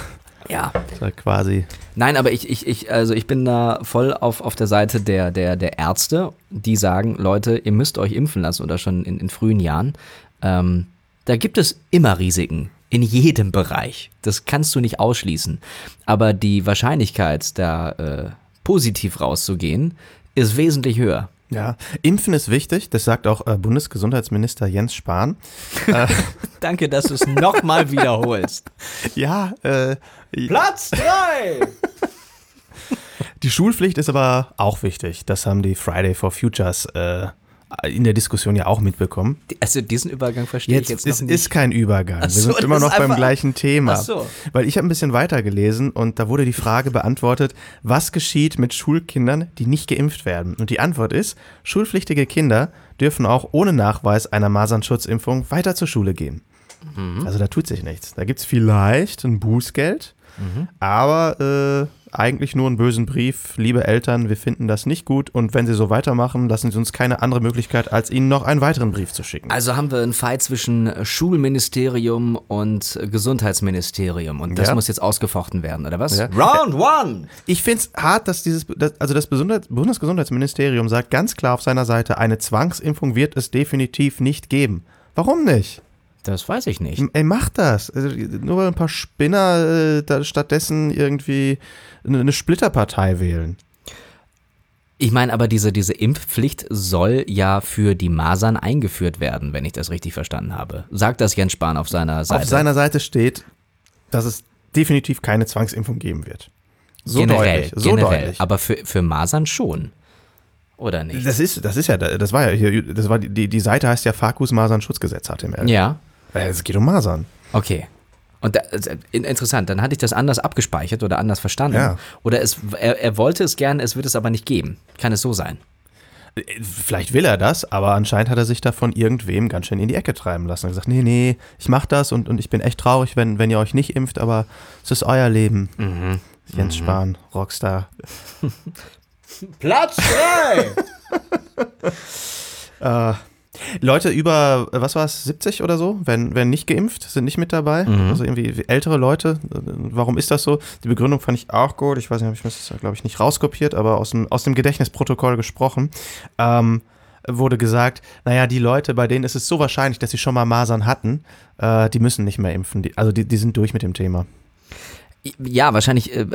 Ja. Ja quasi. Nein, aber ich, ich, ich, also ich bin da voll auf, auf der Seite der, der, der Ärzte, die sagen, Leute, ihr müsst euch impfen lassen oder schon in, in frühen Jahren. Ähm, da gibt es immer Risiken. In jedem Bereich. Das kannst du nicht ausschließen. Aber die Wahrscheinlichkeit, da äh, positiv rauszugehen, ist wesentlich höher. Ja, Impfen ist wichtig, das sagt auch äh, Bundesgesundheitsminister Jens Spahn. Danke, dass du es nochmal wiederholst. Ja, äh, Platz 3! die Schulpflicht ist aber auch wichtig. Das haben die Friday for Futures äh, in der Diskussion ja auch mitbekommen. Also diesen Übergang verstehe Jetzt, ich jetzt es noch nicht. ist kein Übergang. Ach Wir so, sind immer noch beim gleichen Thema. Ach so. Weil ich habe ein bisschen weiter gelesen und da wurde die Frage beantwortet, was geschieht mit Schulkindern, die nicht geimpft werden? Und die Antwort ist, schulpflichtige Kinder dürfen auch ohne Nachweis einer Masernschutzimpfung weiter zur Schule gehen. Mhm. Also da tut sich nichts. Da gibt es vielleicht ein Bußgeld, Mhm. aber äh, eigentlich nur einen bösen Brief. Liebe Eltern, wir finden das nicht gut und wenn sie so weitermachen, lassen sie uns keine andere Möglichkeit, als ihnen noch einen weiteren Brief zu schicken. Also haben wir einen Fight zwischen Schulministerium und Gesundheitsministerium und das Ja. muss jetzt ausgefochten werden, oder was? Ja. Round one! Ich finde es hart, dass dieses, dass, also das Bundesgesundheitsministerium sagt ganz klar auf seiner Seite, eine Zwangsimpfung wird es definitiv nicht geben. Warum nicht? Das weiß ich nicht. Ey, macht das. Also, nur weil ein paar Spinner äh, da stattdessen irgendwie eine, Splitterpartei wählen. Ich meine aber, diese, diese Impfpflicht soll ja für die Masern eingeführt werden, wenn ich das richtig verstanden habe. Sagt das Jens Spahn auf seiner Seite? Auf seiner Seite steht, dass es definitiv keine Zwangsimpfung geben wird. So generell, deutlich. So generell. deutlich. Aber für, für Masern schon. Oder nicht? Das ist, das ist ja, das war ja hier, das war die, die Seite heißt ja Fakus Masern Schutzgesetz HTML. Ja, Es geht um Masern. okay. Und da, also, in- interessant, dann hatte ich das anders abgespeichert oder anders verstanden. Ja. Oder es, er, er wollte es gerne, es wird es aber nicht geben. Kann es so sein? Äh, Vielleicht will er das, aber anscheinend hat er sich da von irgendwem ganz schön in die Ecke treiben lassen. Er hat gesagt, nee, nee, ich mach das und, und ich bin echt traurig, wenn, wenn ihr euch nicht impft, aber es ist euer Leben. Mhm. Jens Spahn, Rockstar. Platz 3! Äh, Leute über, äh, was war es, 70 oder so, wenn, wenn nicht geimpft, sind nicht mit dabei. Mhm. Also irgendwie ältere Leute. Äh, Warum ist das so? Die Begründung fand ich auch gut. Ich weiß nicht, habe ich das, glaube ich, nicht rauskopiert, aber aus dem, aus dem Gedächtnisprotokoll gesprochen. Ähm, wurde gesagt, naja, die Leute, bei denen ist es so wahrscheinlich, dass sie schon mal Masern hatten, äh, die müssen nicht mehr impfen. Die, also die, die sind durch mit dem Thema. Ja, wahrscheinlich, äh,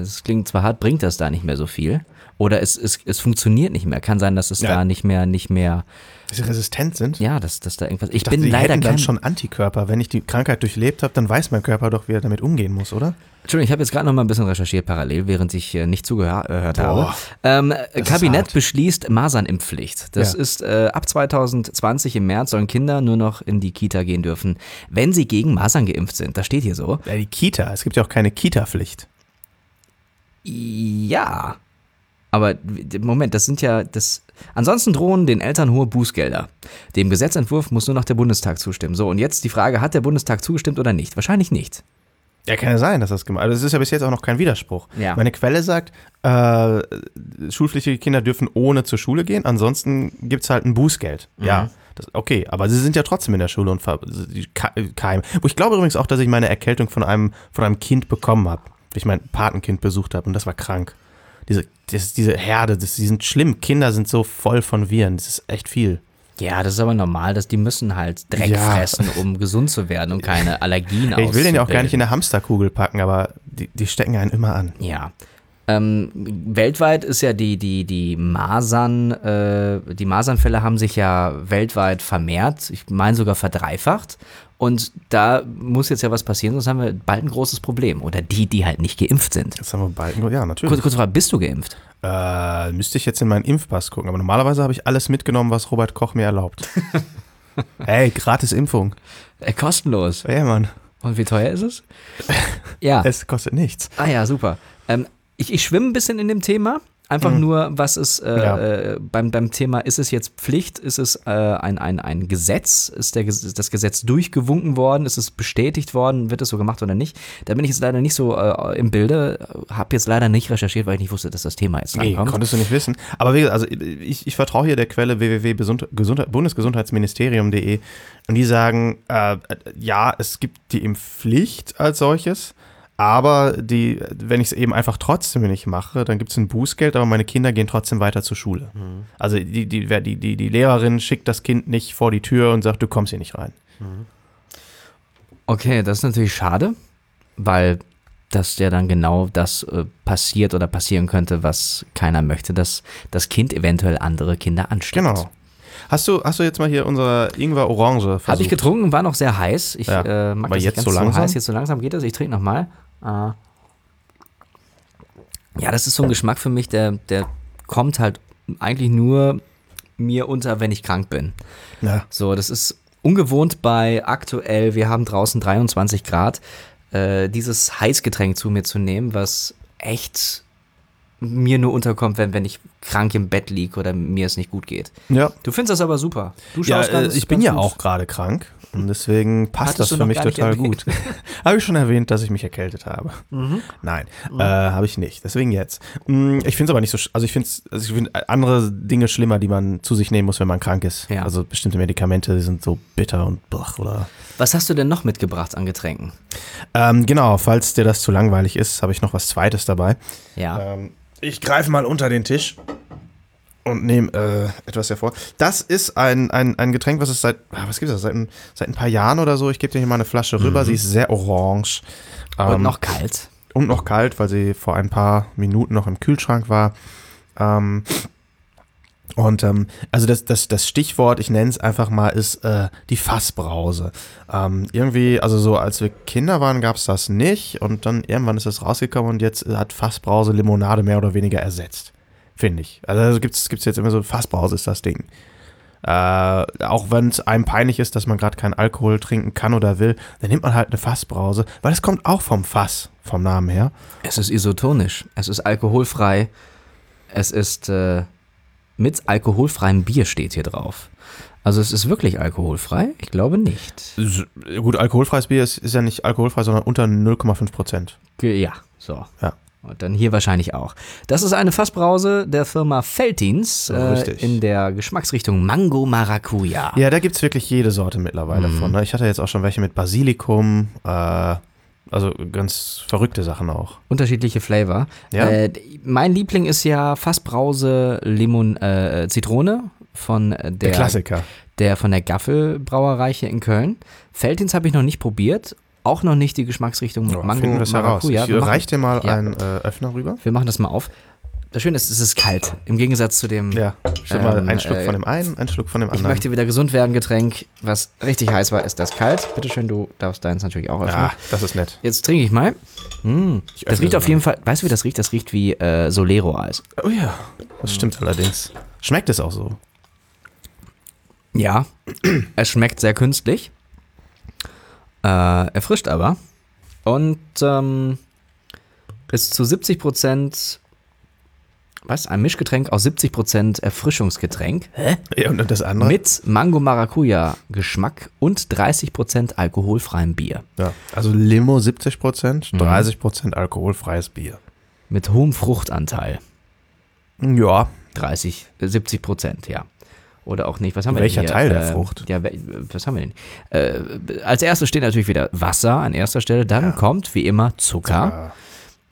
es klingt zwar hart, bringt das da nicht mehr so viel. Oder es, es, es funktioniert nicht mehr. Kann sein, dass es Ja. da nicht mehr, nicht mehr, Dass sie resistent sind. ja, dass, dass da irgendwas. Ich, Ich dachte, bin leider dann schon Antikörper. Wenn ich die Krankheit durchlebt habe, dann weiß mein Körper doch, wie er damit umgehen muss, oder? Entschuldigung, ich habe jetzt gerade noch mal ein bisschen recherchiert parallel, während ich äh, nicht zugehört Boah, habe. Ähm, Kabinett beschließt Masernimpfpflicht. Das Ja. ist äh, ab 2020 im März sollen Kinder nur noch in die Kita gehen dürfen, wenn sie gegen Masern geimpft sind. Das steht hier so. Ja, die Kita. Es gibt ja auch keine Kita-Pflicht. Ja. Aber Moment, das sind ja das. Ansonsten drohen den Eltern hohe Bußgelder. Dem Gesetzentwurf muss nur noch der Bundestag zustimmen. So, und jetzt die Frage, hat der Bundestag zugestimmt oder nicht? Wahrscheinlich nicht. Ja, kann ja sein, dass das gemacht Also es ist ja bis jetzt auch noch kein Widerspruch. Ja. Meine Quelle sagt, äh, schulpflichtige Kinder dürfen ohne zur Schule gehen, ansonsten gibt es halt ein Bußgeld. Ja, das, okay, aber sie sind ja trotzdem in der Schule und ver- die Ke- Keim. Wo ich glaube übrigens auch, dass ich meine Erkältung von einem, von einem Kind bekommen habe. Ich mein Patenkind besucht habe und das war krank. Diese, das, diese Herde, das, die sind schlimm. Kinder sind so voll von Viren. Das ist echt viel. Ja, das ist aber normal, dass die müssen halt Dreck Ja. fressen, um gesund zu werden und keine Allergien Ich will den ja auch gar nicht in eine Hamsterkugel packen, aber die, die stecken einen immer an. Ja. Ähm, weltweit ist ja die, die, die Masern, äh, die Masernfälle haben sich ja weltweit vermehrt, ich meine sogar verdreifacht. Und da muss jetzt ja was passieren, sonst haben wir bald ein großes Problem. Oder die, die halt nicht geimpft sind. Jetzt haben wir bald. Ja, natürlich. Kurz, kurze Frage, bist du geimpft? Äh, müsste ich jetzt in meinen Impfpass gucken, aber normalerweise habe ich alles mitgenommen, was Robert Koch mir erlaubt. hey, gratis Impfung. Äh, kostenlos. Ja, Mann. Und wie teuer ist es? Ja. Es kostet nichts. Ah ja, super. Ähm, ich ich schwimme ein bisschen in dem Thema. Einfach nur, was ist äh, Mhm. Ja. äh, beim, beim Thema, ist es jetzt Pflicht, ist es äh, ein, ein, ein Gesetz, ist, der, ist das Gesetz durchgewunken worden, ist es bestätigt worden, wird es so gemacht oder nicht? Da bin ich jetzt leider nicht so äh, im Bilde, habe jetzt leider nicht recherchiert, weil ich nicht wusste, dass das Thema jetzt Nee, konntest du nicht wissen. Aber wie gesagt, also ich, ich vertraue hier der Quelle www.bundesgesundheitsministerium.de und die sagen, äh, ja, es gibt die Impfpflicht als solches, aber die, wenn ich es eben einfach trotzdem nicht mache, dann gibt es ein Bußgeld, aber meine Kinder gehen trotzdem weiter zur Schule. Also die, die, die, die, die Lehrerin schickt das Kind nicht vor die Tür und sagt, du kommst hier nicht rein. Okay, das ist natürlich schade, weil das ja dann genau das äh, passiert oder passieren könnte, was keiner möchte, dass das Kind eventuell andere Kinder ansteckt. Genau. Hast du, hast du jetzt mal hier unsere Ingwer-Orange versucht? Habe ich getrunken, war noch sehr heiß. Ich Ja, äh, mag aber das jetzt nicht so ganz langsam? heiß. Jetzt so langsam geht das. Ich trinke nochmal. Äh, ja, das ist so ein Geschmack für mich, der, der kommt halt eigentlich nur mir unter, wenn ich krank bin. Ja. So, das ist ungewohnt bei aktuell, wir haben draußen 23 Grad, äh, dieses Heißgetränk zu mir zu nehmen, was echt mir nur unterkommt, wenn, wenn ich krank im Bett liege oder mir es nicht gut geht. ja. Du findest das aber super. Du Ja, schaust ganz, äh, ich bin ganz ja gut. auch gerade krank und deswegen passt Hattest das für mich total gut. habe ich schon erwähnt, dass ich mich erkältet habe? Mhm. Nein, äh, habe ich nicht. Deswegen jetzt. Mm, Ich finde es aber nicht so, also ich finde also ich find andere Dinge schlimmer, die man zu sich nehmen muss, wenn man krank ist. Ja. Also bestimmte Medikamente die sind so bitter und blach oder. Was hast du denn noch mitgebracht an Getränken? Ähm, genau, falls dir das zu langweilig ist, habe ich noch was Zweites dabei. Ja. Ähm, ich greife mal unter den Tisch und nehme äh, etwas hervor. Das ist ein, ein, ein Getränk, was es seit, ah, was gibt es, seit, ein- seit ein paar Jahren oder so. Ich gebe dir hier mal eine Flasche rüber. Sie ist sehr orange. Und Ähm, noch kalt. und noch kalt, weil sie vor ein paar Minuten noch im Kühlschrank war. Ähm, und ähm, also das, das, das Stichwort, ich nenne es einfach mal, ist äh, die Fassbrause. Ähm, irgendwie, also so als wir Kinder waren, gab es das nicht und dann irgendwann ist das rausgekommen und jetzt hat Fassbrause Limonade mehr oder weniger ersetzt. Finde ich. Also gibt es jetzt immer so, Fassbrause ist das Ding. Äh, auch wenn es einem peinlich ist, dass man gerade keinen Alkohol trinken kann oder will, dann nimmt man halt eine Fassbrause, weil es kommt auch vom Fass, vom Namen her. Es ist isotonisch. Es ist alkoholfrei. Es ist äh, mit alkoholfreiem Bier steht hier drauf. Also es ist wirklich alkoholfrei? Ich glaube nicht. Gut, alkoholfreies Bier ist, ist ja nicht alkoholfrei, sondern unter 0,5 Prozent. Ja, so. Ja. Und dann hier wahrscheinlich auch. Das ist eine Fassbrause der Firma Feltins äh, Richtig. in der Geschmacksrichtung Mango Maracuja. Ja, da gibt es wirklich jede Sorte mittlerweile von. Ne? Ich hatte jetzt auch schon welche mit Basilikum, äh, also ganz verrückte Sachen auch. Unterschiedliche Flavor. Ja. Äh, mein Liebling ist ja Fassbrause Limon äh, Zitrone von der, Der Klassiker. der von der Gaffel Brauerei hier in Köln. Feltins habe ich noch nicht probiert. Auch noch nicht die Geschmacksrichtung Ja, Mango finden heraus. Maracuja. Ich Wir machen- reich dir mal Ja. einen äh, Öffner rüber. Wir machen das mal auf. Das Schöne ist, es ist kalt. Im Gegensatz zu dem, Ja, schon mal Ähm, einen Schluck äh, von dem einen, einen Schluck von dem ich anderen. möchte wieder gesund werden, Getränk, was richtig heiß war, ist das kalt. Bitte schön, du darfst deins natürlich auch öffnen. ja, das ist nett. Jetzt trinke ich mal. Mm, Ich das riecht auf jeden Fall, weißt du, wie das riecht? Das riecht wie äh, Solero-Eis. Oh ja, das stimmt allerdings. Schmeckt es auch so? Ja, es schmeckt sehr künstlich. Äh, erfrischt aber. Und ähm, ist zu 70 Prozent Was? Ein Mischgetränk aus 70% Erfrischungsgetränk Ja, und das andere? mit Mango-Maracuja-Geschmack und 30% alkoholfreiem Bier. Ja, also Limo 70 Prozent, 30 Prozent alkoholfreies Bier. Mit hohem Fruchtanteil. Ja, 30, äh, 70 Prozent, ja. Oder auch nicht. Was haben wir Welcher denn hier? Teil der Ähm, Frucht? Ja, was haben wir denn? Äh, als erstes steht natürlich wieder Wasser an erster Stelle. Dann kommt wie immer Zucker.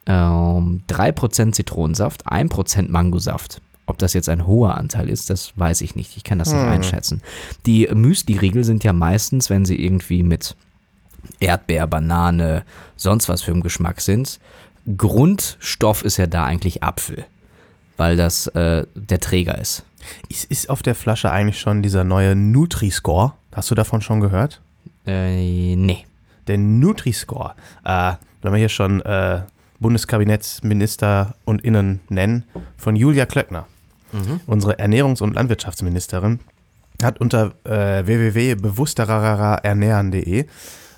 Ähm, 3% Zitronensaft, 1% Mangosaft. Ob das jetzt ein hoher Anteil ist, das weiß ich nicht. Ich kann das nicht einschätzen. Die Müsli-Riegel sind ja meistens, wenn sie irgendwie mit Erdbeer, Banane, sonst was für einen Geschmack sind. Grundstoff ist ja da eigentlich Apfel, weil das äh, der Träger ist. Ist, ist auf der Flasche eigentlich schon dieser neue Nutri-Score? Hast du davon schon gehört? Äh, nee. Der Nutri-Score. Äh, wenn wir hier schon äh, Bundeskabinettsminister und Innen nennen, von Julia Klöckner. Unsere Ernährungs- und Landwirtschaftsministerin hat unter äh, www.bewussterernähren.de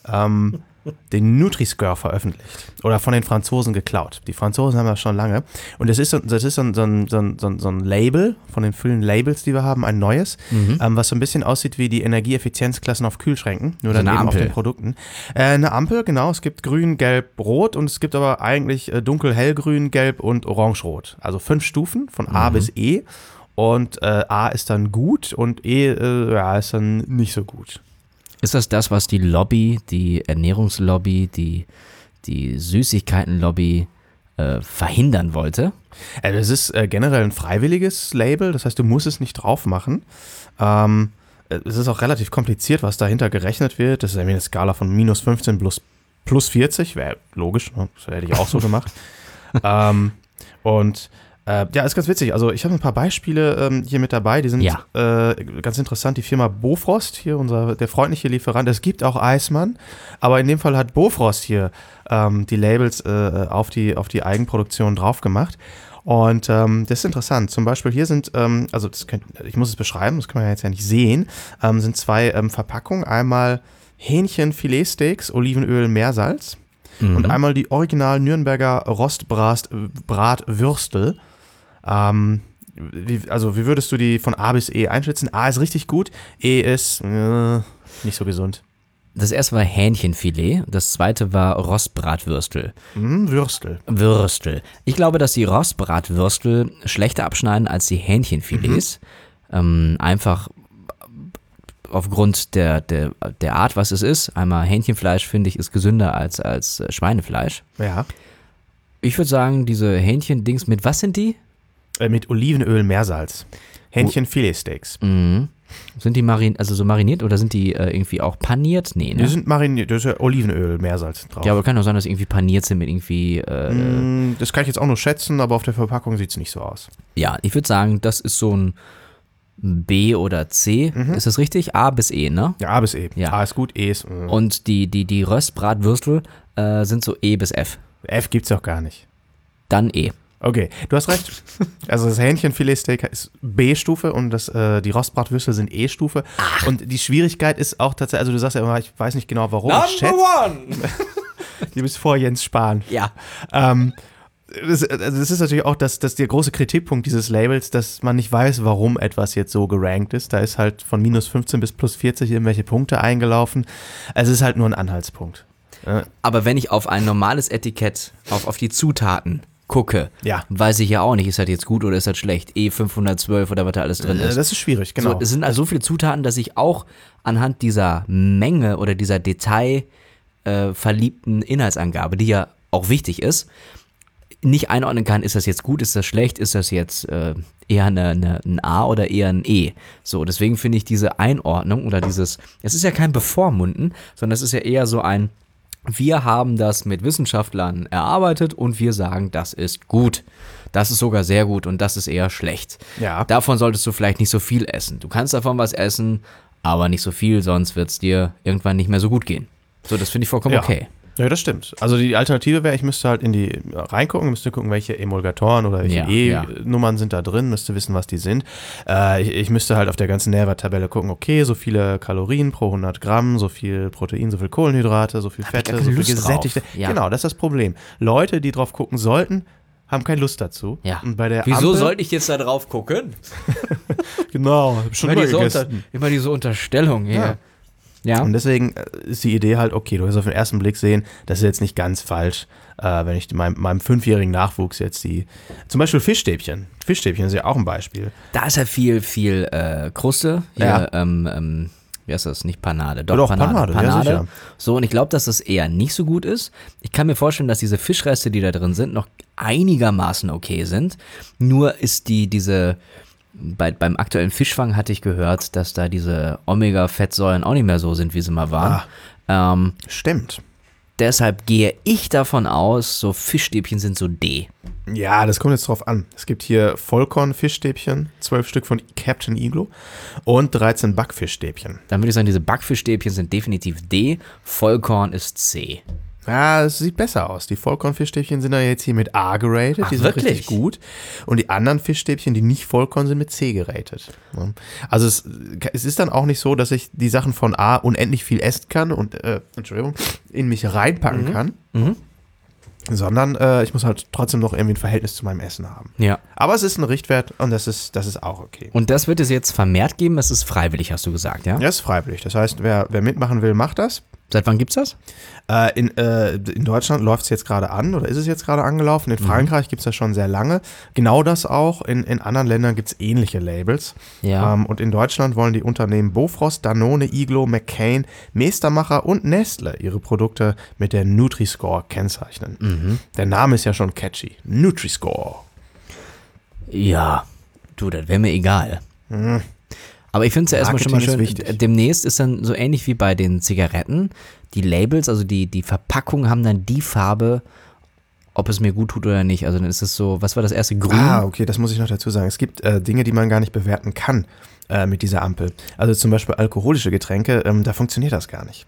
ähm, den Nutri-Score veröffentlicht. Oder von den Franzosen geklaut. Die Franzosen haben das schon lange. Und das ist, so, das ist so, ein- so, ein- so, ein- so, ein- Label von den vielen Labels, die wir haben, ein neues, ähm, was so ein bisschen aussieht wie die Energieeffizienzklassen auf Kühlschränken, nur dann eben auf Ampel. den Produkten. Äh, eine Ampel, genau. Es gibt grün, gelb, rot und es gibt aber eigentlich äh, dunkel, hellgrün, gelb und orange-rot. Also fünf Stufen von A bis E. Und äh, A ist dann gut und E äh, ja, ist dann nicht so gut. Ist das das, was die Lobby, die Ernährungslobby, die, die Süßigkeitenlobby äh, verhindern wollte? Äh, das ist äh, generell ein freiwilliges Label, das heißt, du musst es nicht drauf machen. Ähm, äh, es ist auch relativ kompliziert, was dahinter gerechnet wird. Das ist irgendwie eine Skala von minus 15 plus, plus 40, wäre logisch, ne? das hätte ich auch so gemacht. ähm, und äh, ja, ist ganz witzig. Also ich habe ein paar Beispiele ähm, hier mit dabei, die sind Ja. äh, ganz interessant. Die Firma Bofrost, hier unser der freundliche Lieferant. Es gibt auch Eismann, aber in dem Fall hat Bofrost hier ähm, die Labels äh, auf, die, auf die Eigenproduktion drauf gemacht. Und ähm, das ist interessant. Zum Beispiel hier sind, ähm, also das könnt, ich muss es beschreiben, das kann man ja jetzt ja nicht sehen, ähm, sind zwei ähm, Verpackungen. Einmal Hähnchenfiletsteaks, Olivenöl, Meersalz. Und einmal die original Nürnberger Rostbratwürstel. Ähm, wie, also wie würdest du die von A bis E einschätzen? A ist richtig gut, E ist äh, nicht so gesund. Das erste war Hähnchenfilet, das zweite war Rostbratwürstel. Hm, Würstel. Würstel. Ich glaube, dass die Rostbratwürstel schlechter abschneiden als die Hähnchenfilets. Ähm, einfach aufgrund der, der, der Art, was es ist. Einmal Hähnchenfleisch, finde ich, ist gesünder als, als Schweinefleisch. Ja. Ich würde sagen, diese Hähnchendings, mit was sind die? Äh, mit Olivenöl, Meersalz. Hähnchenfiletsteaks. Mhm. Sind die marin also so mariniert oder sind die äh, irgendwie auch paniert? Nee, Die ne? sind mariniert, da ist ja Olivenöl, Meersalz drauf. Ja, aber kann auch sein, dass sie irgendwie paniert sind mit irgendwie. Äh, Hm, das kann ich jetzt auch nur schätzen, aber auf der Verpackung sieht es nicht so aus. Ja, ich würde sagen, das ist so ein B oder C. Ist das richtig? A bis E, ne? Ja, A bis E. Ja. A ist gut, E ist. Äh, Und die, die, die Röstbratwürstel äh, sind so E bis F. F gibt's doch gar nicht. Dann E. Okay, du hast recht. Also das Hähnchenfiletsteak ist B-Stufe und das, äh, die Rostbratwürste sind E-Stufe. Und die Schwierigkeit ist auch tatsächlich, also du sagst ja immer, ich weiß nicht genau warum. ich schätze, one! die bist vor Jens Spahn. Ja. Ähm, das, also das ist natürlich auch das, das der große Kritikpunkt dieses Labels, dass man nicht weiß, warum etwas jetzt so gerankt ist. Da ist halt von minus 15 bis plus 40 irgendwelche Punkte eingelaufen. Also es ist halt nur ein Anhaltspunkt. Aber wenn ich auf ein normales Etikett, auf, auf die Zutaten gucke, Ja. weiß ich ja auch nicht, ist das jetzt gut oder ist das schlecht. E512 oder was da alles drin Äh, ist. Das ist schwierig, genau. So, es sind also so viele Zutaten, dass ich auch anhand dieser Menge oder dieser Detail äh, verliebten Inhaltsangabe, die ja auch wichtig ist, nicht einordnen kann, ist das jetzt gut, ist das schlecht, ist das jetzt äh, eher eine, eine, ein A oder eher ein E. So, deswegen finde ich diese Einordnung oder dieses, es ist ja kein Bevormunden, sondern es ist ja eher so ein, wir haben das mit Wissenschaftlern erarbeitet und wir sagen, das ist gut. Das ist sogar sehr gut und das ist eher schlecht. Ja. Davon solltest du vielleicht nicht so viel essen. Du kannst davon was essen, aber nicht so viel, sonst wird es dir irgendwann nicht mehr so gut gehen. So, das finde ich vollkommen Ja. okay. Ja, das stimmt. Also die Alternative wäre, ich müsste halt in die reingucken, müsste gucken, welche Emulgatoren oder welche Ja, ja. E-Nummern sind da drin, müsste wissen, was die sind. Äh, ich, ich müsste halt auf der ganzen Nährwerttabelle gucken, okay, so viele Kalorien pro 100 Gramm, so viel Protein, so viel Kohlenhydrate, so viel Fette, so viel Lust gesättigte. Ja. Genau, das ist das Problem. Leute, die drauf gucken sollten, haben keine Lust dazu. Ja. Und bei der Wieso Ampel, sollte ich jetzt da drauf gucken? Genau, schon Immer mal diese, gegessen. Unter, immer diese Unterstellung hier. Ja. Ja. Und deswegen äh, ist die Idee halt, okay, du wirst auf den ersten Blick sehen, das ist jetzt nicht ganz falsch, äh, wenn ich meinem, meinem fünfjährigen Nachwuchs jetzt die, zum Beispiel Fischstäbchen. Fischstäbchen ist ja auch ein Beispiel. Da ist ja viel, viel äh, Kruste. Hier, Ja. ähm, ähm, wie heißt das? Nicht Panade. Doch, Doch, Panade. Panade, ja, sicher. so, und ich glaube, dass das eher nicht so gut ist. Ich kann mir vorstellen, dass diese Fischreste, die da drin sind, noch einigermaßen okay sind. Nur ist die, diese, bei, beim aktuellen Fischfang hatte ich gehört, dass da diese Omega-Fettsäuren auch nicht mehr so sind, wie sie mal waren. Ähm, Stimmt. deshalb gehe ich davon aus, so Fischstäbchen sind so D. Ja, das kommt jetzt drauf an. Es gibt hier Vollkorn-Fischstäbchen, zwölf Stück von Captain Iglo und 13 Backfischstäbchen. Dann würde ich sagen, diese Backfischstäbchen sind definitiv D, Vollkorn ist C. Ja, es sieht besser aus. Die Vollkornfischstäbchen sind ja jetzt hier mit A geratet, Ach, die sind wirklich? richtig gut. Und die anderen Fischstäbchen, die nicht Vollkorn sind, mit C geratet. Also es, es ist dann auch nicht so, dass ich die Sachen von A unendlich viel essen kann und, äh, Entschuldigung, in mich reinpacken kann. Sondern äh, ich muss halt trotzdem noch irgendwie ein Verhältnis zu meinem Essen haben. Ja. Aber es ist ein Richtwert und das ist, das ist auch okay. Und das wird es jetzt vermehrt geben, es ist freiwillig, hast du gesagt, ja? Ja, ist freiwillig. Das heißt, wer, wer mitmachen will, macht das. Seit wann gibt's das? Äh, in, äh, in Deutschland läuft es jetzt gerade an oder ist es jetzt gerade angelaufen. In Frankreich gibt es das schon sehr lange. Genau das auch. In, in anderen Ländern gibt es ähnliche Labels. Ja. Ähm, und in Deutschland wollen die Unternehmen Bofrost, Danone, Iglo, McCain, Meestermacher und Nestle ihre Produkte mit der Nutri-Score kennzeichnen. Der Name ist ja schon catchy. Nutri-Score. Ja. Du, das wäre mir egal. Aber ich finde es ja erstmal schon mal schön. ist wichtig. Demnächst ist dann so ähnlich wie bei den Zigaretten. Die Labels, also die, die Verpackungen haben dann die Farbe, ob es mir gut tut oder nicht. Also dann ist es so, was war das erste? Grün? Ah, okay, das muss ich noch dazu sagen. Es gibt äh, Dinge, die man gar nicht bewerten kann äh, mit dieser Ampel. Also zum Beispiel alkoholische Getränke, ähm, da funktioniert das gar nicht.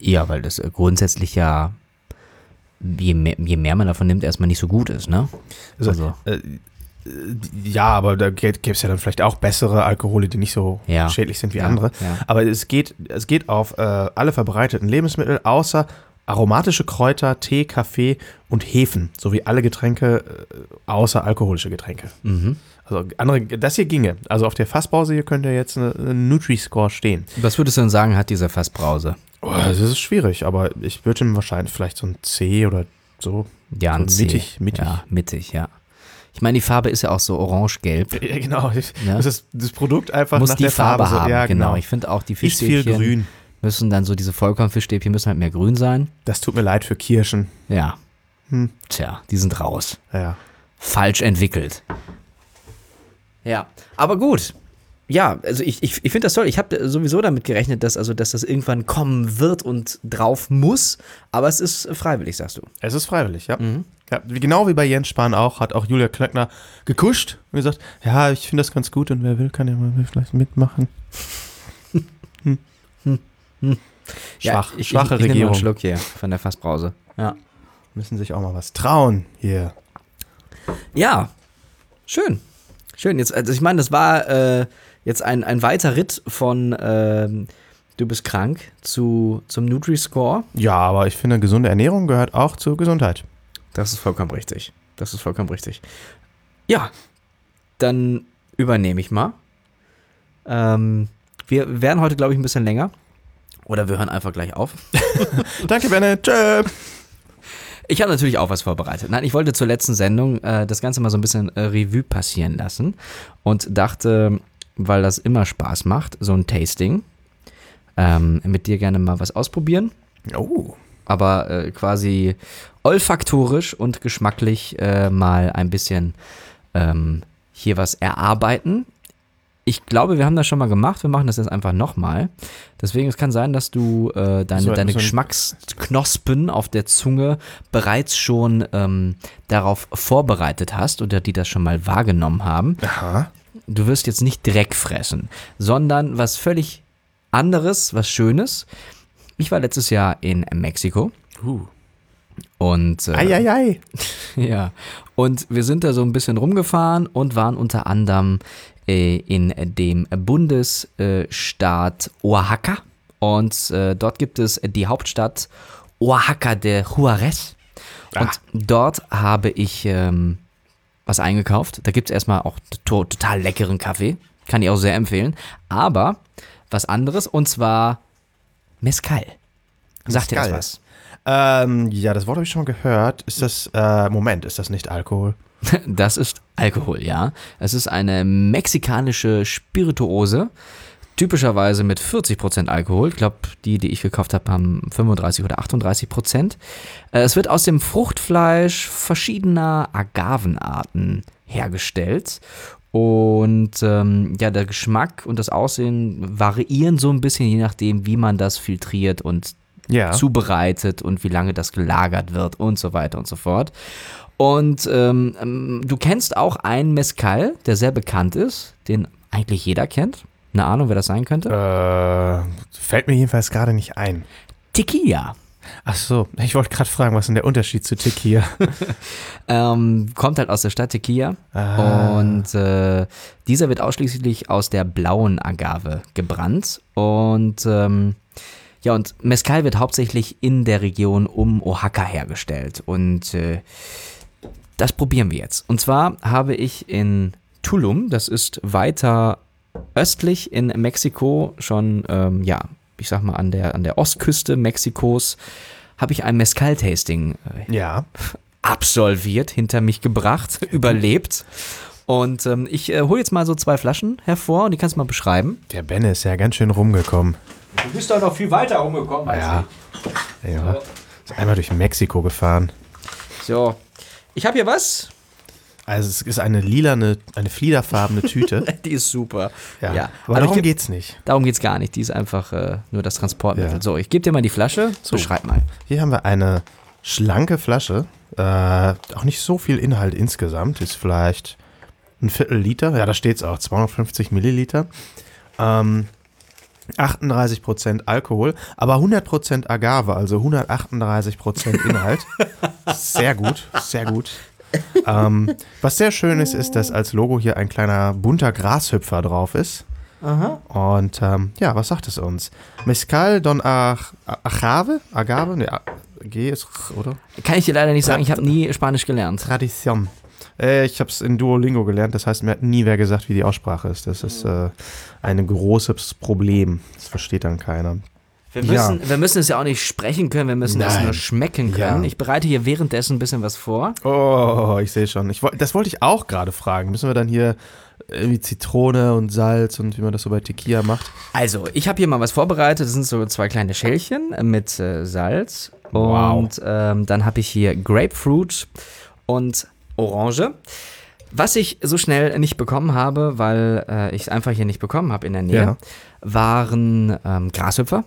Ja, weil das äh, grundsätzlich ja, je mehr, je mehr man davon nimmt, erstmal nicht so gut ist, ne? Also, Also. Äh, ja, aber da gäbe es ja dann vielleicht auch bessere Alkohole, die nicht so Ja. schädlich sind wie Ja, andere. ja. Aber es geht, es geht auf äh, alle verbreiteten Lebensmittel, außer aromatische Kräuter, Tee, Kaffee und Hefen, sowie alle Getränke, äh, außer alkoholische Getränke. Mhm. Also andere, das hier ginge. Also auf der Fasspause hier könnte jetzt eine, eine Nutri-Score stehen. Was würdest du denn sagen, hat dieser Fassbrause? Oh, das ist schwierig, aber ich würde ihm wahrscheinlich vielleicht so ein C oder so. Ja, ein so C. mittig, mittig. Ja, mittig, ja. Ich meine, die Farbe ist ja auch so orange-gelb. Ja, genau. Ja. Das ist das Produkt einfach Muss nach die der Farbe, Farbe, so- haben, Ja, genau. genau. Ich finde auch, die Ist viel Fischstäbchen grün. müssen dann so, diese Vollkornfischstäbchen müssen halt mehr grün sein. Das tut mir leid für Kirschen. Ja. Hm. Tja, die sind raus. Ja. Falsch entwickelt. Ja, aber gut. Ja, also ich, ich, ich finde das toll. Ich habe sowieso damit gerechnet, dass, also, dass das irgendwann kommen wird und drauf muss. Aber es ist freiwillig, sagst du. Es ist freiwillig, ja. Ja genau wie bei Jens Spahn auch, hat auch Julia Klöckner gekuscht und gesagt, ja, ich finde das ganz gut und wer will, kann ja mal vielleicht mitmachen. Schwach, ich, schwache ich, ich Regierung. einen Schluck hier von der Fassbrause. Ja. Müssen sich auch mal was trauen hier. Ja, schön. Schön. Jetzt, also ich meine, das war äh, jetzt ein, ein weiter Ritt von ähm, Du bist krank zu, zum Nutri-Score. Ja, aber ich finde, gesunde Ernährung gehört auch zur Gesundheit. Das ist vollkommen richtig. Das ist vollkommen richtig. Ja, dann übernehme ich mal. Ähm, wir werden heute, glaube ich, ein bisschen länger. Oder wir hören einfach gleich auf. Danke, Bennett. Tschö. Ich habe natürlich auch was vorbereitet. Nein, ich wollte zur letzten Sendung äh, das Ganze mal so ein bisschen äh, Revue passieren lassen und dachte, weil das immer Spaß macht, so ein Tasting, ähm, mit dir gerne mal was ausprobieren, Oh. aber äh, quasi olfaktorisch und geschmacklich äh, mal ein bisschen ähm, hier was erarbeiten. Ich glaube, wir haben das schon mal gemacht. Wir machen das jetzt einfach nochmal. Deswegen, es kann sein, dass du äh, deine, So ein- deine so Geschmacksknospen auf der Zunge bereits schon ähm, darauf vorbereitet hast oder die das schon mal wahrgenommen haben. Aha. Du wirst jetzt nicht Dreck fressen, sondern was völlig anderes, was Schönes. Ich war letztes Jahr in Mexiko Uh. Und äh, Eieiei. ja, und wir sind da so ein bisschen rumgefahren und waren unter anderem äh, in dem Bundesstaat Oaxaca. Und äh, dort gibt es die Hauptstadt Oaxaca de Juarez. Ah. Und dort habe ich ähm, was eingekauft. Da gibt es erstmal auch to total leckeren Kaffee. Kann ich auch sehr empfehlen. Aber was anderes und zwar Mezcal. Sagt dir das was? Ähm, ja, das Wort habe ich schon gehört. Ist das, äh, Moment, ist das nicht Alkohol? Das ist Alkohol, ja. Es ist eine mexikanische Spirituose, typischerweise mit 40% Alkohol. Ich glaube, die, die ich gekauft habe, haben 35 oder 38%. Äh, Es wird aus dem Fruchtfleisch verschiedener Agavenarten hergestellt. Und ähm, ja, der Geschmack und das Aussehen variieren so ein bisschen, je nachdem, wie man das filtriert und Ja. zubereitet und wie lange das gelagert wird und so weiter und so fort. Und ähm, ähm, du kennst auch einen Mezcal, der sehr bekannt ist, den eigentlich jeder kennt. Eine Ahnung, wer das sein könnte? Äh, fällt mir jedenfalls gerade nicht ein. Tequila. Ach so, ich wollte gerade fragen, was ist denn der Unterschied zu Tequila? Ähm, kommt halt aus der Stadt Tequila. Ah. Und äh, dieser wird ausschließlich aus der blauen Agave gebrannt. Und ähm, ja, und Mezcal wird hauptsächlich in der Region um Oaxaca hergestellt. Und äh, das probieren wir jetzt. Und zwar habe ich in Tulum, das ist weiter östlich in Mexiko, schon, ähm, ja, ich sag mal, an der, an der Ostküste Mexikos, habe ich ein Mezcal-Tasting äh, Ja. absolviert, hinter mich gebracht, überlebt. Und ähm, ich äh, hole jetzt mal so zwei Flaschen hervor und die kannst du mal beschreiben. Der Benne ist ja ganz schön rumgekommen. Du bist doch noch viel weiter rumgekommen als Ja. Ja. Ist einmal durch Mexiko gefahren. So, ich habe hier was. Also es ist eine lilane, eine fliederfarbene Tüte. Die ist super. Ja. Ja, Aber aber darum ich, geht's nicht. darum geht es gar nicht. Die ist einfach äh, nur das Transportmittel. Ja. So, ich gebe dir mal die Flasche. Beschreib mal. Hier haben wir eine schlanke Flasche. Äh, auch nicht so viel Inhalt insgesamt. Ist vielleicht ein Viertel Liter. Ja, da steht's auch. 250 Milliliter. Ähm, 38% Alkohol, aber 100% Agave, also 138% Inhalt. sehr gut, sehr gut. Ähm, was sehr schön ist, ist, dass als Logo hier ein kleiner bunter Grashüpfer drauf ist. Und ähm, ja, was sagt es uns? Mezcal don Ach- Agave? Agave? Ne, A- G ist, oder? Kann ich dir leider nicht sagen, ich habe nie Spanisch gelernt. Tradition. Äh, ich habe es in Duolingo gelernt, das heißt, mir hat nie wer gesagt, wie die Aussprache ist. Das ist äh, ein großes Problem. Das versteht dann keiner. Wir Ja. müssen, wir müssen es ja auch nicht sprechen können, wir müssen es Nein. nur schmecken können. Ja. Ich bereite hier währenddessen ein bisschen was vor. Oh, ich sehe schon. Ich, das wollte ich auch gerade fragen. Müssen wir dann hier irgendwie Zitrone und Salz und wie man das so bei Tequila macht? Also, ich habe hier mal was vorbereitet. Das sind so zwei kleine Schälchen mit äh, Salz. Wow. Und ähm, dann habe ich hier Grapefruit und Orange. Was ich so schnell nicht bekommen habe, weil äh, ich es einfach hier nicht bekommen habe in der Nähe, Ja. waren ähm, Grashüpfer.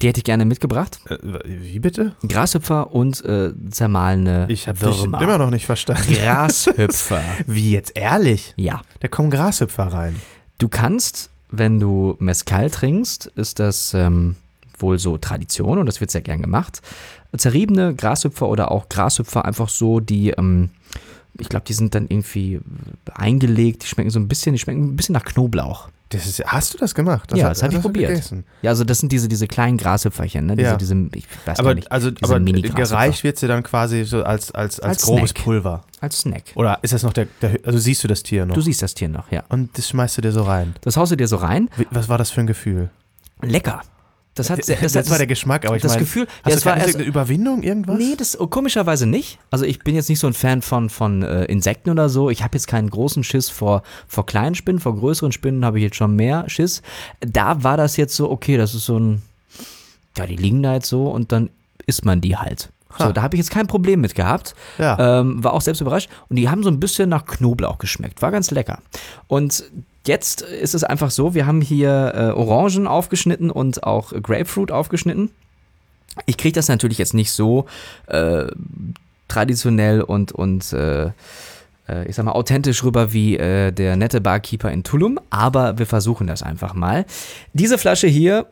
Die hätte ich gerne mitgebracht. Äh, wie bitte? Grashüpfer und äh, zermahlene Ich habe dich immer noch nicht verstanden. Grashüpfer. Wie jetzt ehrlich? ja. Da kommen Grashüpfer rein. Du kannst, wenn du Mezcal trinkst, ist das ähm, wohl so Tradition und das wird sehr gern gemacht. Zerriebene Grashüpfer oder auch Grashüpfer einfach so, die, ähm, ich glaube, die sind dann irgendwie eingelegt, die schmecken so ein bisschen, die schmecken ein bisschen nach Knoblauch. Das ist, hast du das gemacht? ja, hat- das habe ich probiert. gegessen? Ja, also das sind diese, diese kleinen Grashüpferchen, ne? Diese, Ja. diese, ich weiß Aber, nicht, also, aber gereicht wird sie dann quasi so als, als, als, Als grobes Snack. Pulver. Als Snack. Oder ist das noch der, der, also siehst du das Tier noch? Du siehst das Tier noch, ja. und das schmeißt du dir so rein. Das haust du dir so rein. Wie, was war das für ein Gefühl? Lecker. Das hat sehr, Das, das, war der Geschmack, aber ich das meine, Gefühl- hast ja, es war erst- eine Überwindung, irgendwas? Nee, das komischerweise nicht. Also ich bin jetzt nicht so ein Fan von, von äh, Insekten oder so. Ich habe jetzt keinen großen Schiss vor, vor kleinen Spinnen, vor größeren Spinnen habe ich jetzt schon mehr Schiss. Da war das jetzt so, okay, das ist so ein, ja, die liegen da jetzt so und dann isst man die halt. So, Ha. da habe ich jetzt kein Problem mit gehabt. Ja. Ähm, war auch selbst überrascht. Und die haben so ein bisschen nach Knoblauch geschmeckt. War ganz lecker. Und jetzt ist es einfach so, wir haben hier äh, Orangen aufgeschnitten und auch Grapefruit aufgeschnitten. Ich kriege das natürlich jetzt nicht so äh, traditionell und, und äh, äh, ich sag mal, authentisch rüber wie äh, der nette Barkeeper in Tulum, aber wir versuchen das einfach mal. Diese Flasche hier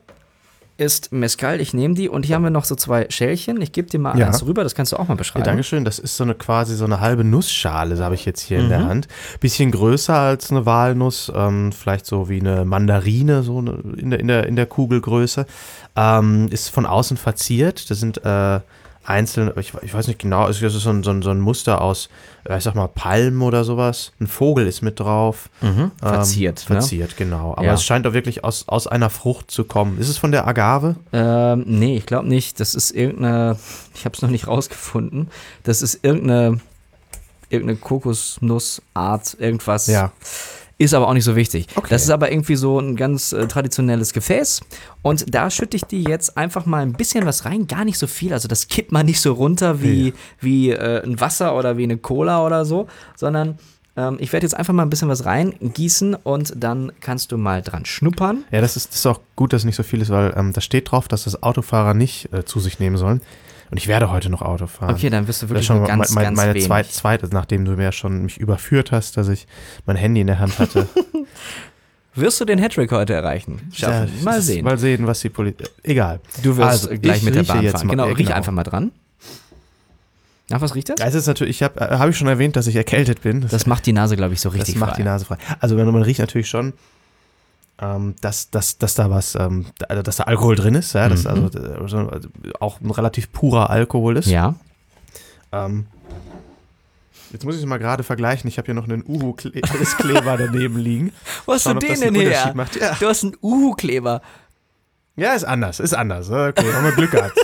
ist Mezcal, ich nehme die und hier haben wir noch so zwei Schälchen. Ich gebe dir mal Ja. eins rüber, das kannst du auch mal Ja, beschreiben. Dankeschön. Das ist so eine quasi so eine halbe Nussschale, das habe ich jetzt hier in Mhm. der Hand. Bisschen größer als eine Walnuss, ähm, vielleicht so wie eine Mandarine, so in, der, in, der, in der Kugelgröße. Ähm, ist von außen verziert. Da sind äh, einzeln, ich, ich weiß nicht genau, es ist so ein, so ein, so ein Muster aus, äh, ich sag mal, Palmen oder sowas. Ein Vogel ist mit drauf. Mhm. Verziert, Ähm, ne? verziert, genau. Aber Ja. es scheint doch wirklich aus, aus einer Frucht zu kommen. Ist es von der Agave? Ähm, nee, ich glaube nicht. Das ist irgendeine, ich habe es noch nicht rausgefunden. Das ist irgendeine, irgendeine Kokosnussart, irgendwas. Ja. Ist aber auch nicht so wichtig. Okay. Das ist aber irgendwie so ein ganz äh, traditionelles Gefäß. Und da schütte ich dir jetzt einfach mal ein bisschen was rein, gar nicht so viel. Also das kippt man nicht so runter wie, Ja. wie äh, ein Wasser oder wie eine Cola oder so, sondern ähm, ich werde jetzt einfach mal ein bisschen was reingießen und dann kannst du mal dran schnuppern. Ja, das ist, das ist auch gut, dass nicht so viel ist, weil ähm, da steht drauf, dass das Autofahrer nicht äh, zu sich nehmen sollen. Und ich werde heute noch Auto fahren. Okay, dann wirst du Das wirklich schon ganz, mein, ganz meine zweite, zweite, nachdem du mir ja schon mich überführt hast, dass ich mein Handy in der Hand hatte. Wirst du den Hattrick heute erreichen? Schaffen? Ja, mal das- sehen. Mal sehen, was die Politik. Egal. Du wirst Also, gleich ich mit der Bahn jetzt fahren. mal- Genau, riech genau. einfach mal dran. Nach was riecht das? Es ist natürlich, ich habe äh, hab ich schon erwähnt, dass ich erkältet bin. Das, Das macht die Nase, glaube ich, so das richtig macht frei. die Nase frei. Also wenn man riecht natürlich schon, ähm, dass, dass, dass da was, ähm, da- dass da Alkohol drin ist, ja, dass Mhm. also, äh, so, also auch ein relativ purer Alkohol ist. Ja. Ähm, jetzt muss ich es mal gerade vergleichen. Ich habe hier noch einen Uhu-Kleber daneben liegen. Wo hast Schauen, du den denn her? Ja. Du hast einen Uhu-Kleber. ja, ist anders, ist anders. Okay, haben wir Glück gehabt.